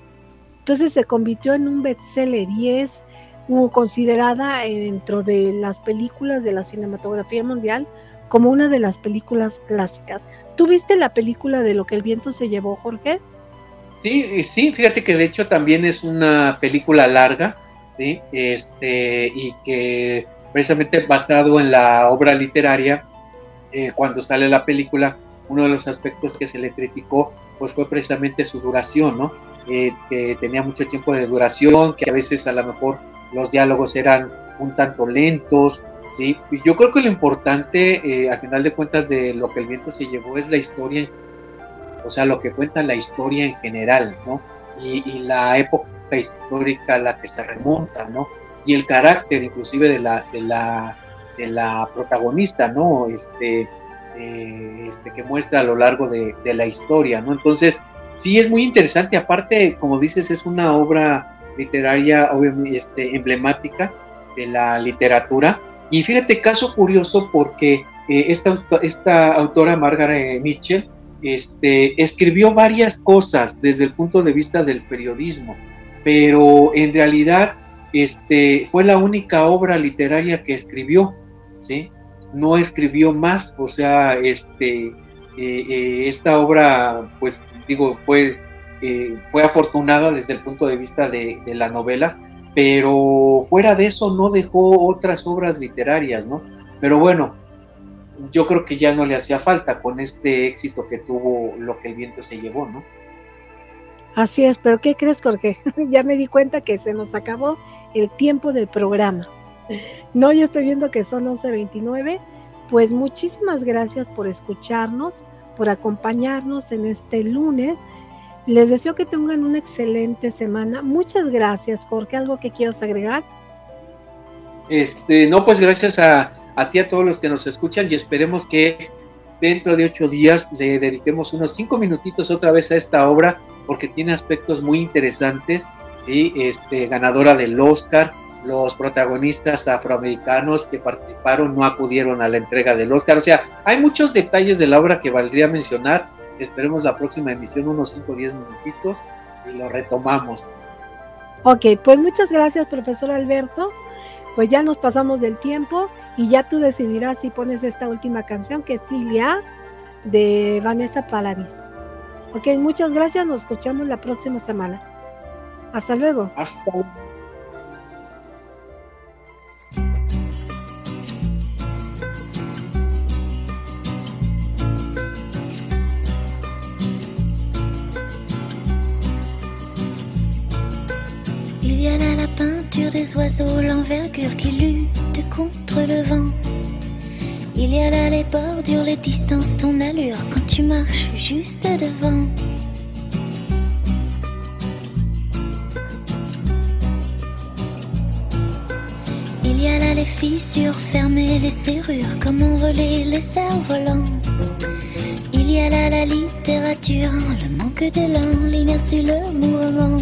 Entonces se convirtió en un bestseller y es uh, considerada dentro de las películas de la cinematografía mundial como una de las películas clásicas. ¿Tú viste la película de Lo que el viento se llevó, Jorge? Sí, sí, fíjate que de hecho también es una película larga, ¿sí? Este, y que precisamente basado en la obra literaria, eh, cuando sale la película, uno de los aspectos que se le criticó pues fue precisamente su duración, ¿no? Eh, que tenía mucho tiempo de duración, que a veces a lo mejor los diálogos eran un tanto lentos, ¿sí? Yo creo que lo importante, eh, al final de cuentas, de lo que el viento se llevó es la historia, o sea, lo que cuenta la historia en general, ¿no? Y, la época histórica a la que se remonta, ¿no? Y el carácter inclusive de la, de la, de la protagonista, ¿no? Este, eh, este, que muestra a lo largo de, de, la historia, ¿no? Entonces, sí es muy interesante, aparte, como dices, es una obra literaria obviamente este, emblemática de la literatura, y fíjate, caso curioso porque eh, esta, esta, autora, Margaret Mitchell, este, escribió varias cosas desde el punto de vista del periodismo, pero en realidad este, fue la única obra literaria que escribió, ¿sí? No escribió más, o sea, este, eh, eh, esta obra, pues digo, fue, fue afortunada desde el punto de vista de, de la novela, pero fuera de eso no dejó otras obras literarias, ¿no? Pero bueno, yo creo que ya no le hacía falta con este éxito que tuvo lo que el viento se llevó, ¿no? Así es, pero ¿qué crees, Jorge? ya me di cuenta que se nos acabó el tiempo del programa. No, yo estoy viendo que son 11.29. Pues muchísimas gracias por escucharnos, por acompañarnos en este lunes les deseo que tengan una excelente semana. Muchas gracias, Jorge. ¿Algo que quieras agregar? Este, no, pues gracias a, a ti, a todos los que nos escuchan y esperemos que dentro de ocho días le dediquemos unos cinco minutitos otra vez a esta obra porque tiene aspectos muy interesantes, ¿sí? Este, ganadora del Oscar, los protagonistas afroamericanos que participaron no acudieron a la entrega del Oscar, o sea, hay muchos detalles de la obra que valdría mencionar Esperemos la próxima emisión, unos 5 o 10 minutitos, y lo retomamos. Ok, pues muchas gracias, profesor Alberto. Pues ya nos pasamos del tiempo y ya tú decidirás si pones esta última canción que es Cilia de Vanessa Paladis. Ok, muchas gracias, nos escuchamos la próxima semana. Hasta luego. Hasta luego. Il y a là la peinture des oiseaux, l'envergure qui lutte contre le vent. Il y a là les bordures, les distances, ton allure quand tu marches juste devant. Il y a là les fissures fermées, les serrures, comment voler les cerfs-volants. Il y a là la littérature, le manque d'élan, l'inertie, le mouvement.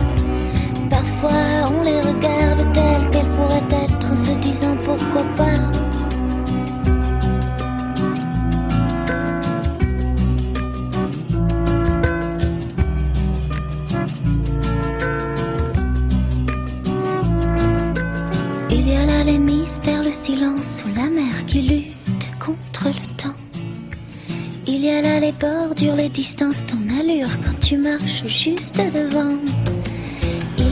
on les regarde telles qu'elles pourraient être en se disant pourquoi pas. Il y a là les mystères, le silence ou la mer qui lutte contre le temps. Il y a là les bordures, les distances, ton allure quand tu marches juste devant.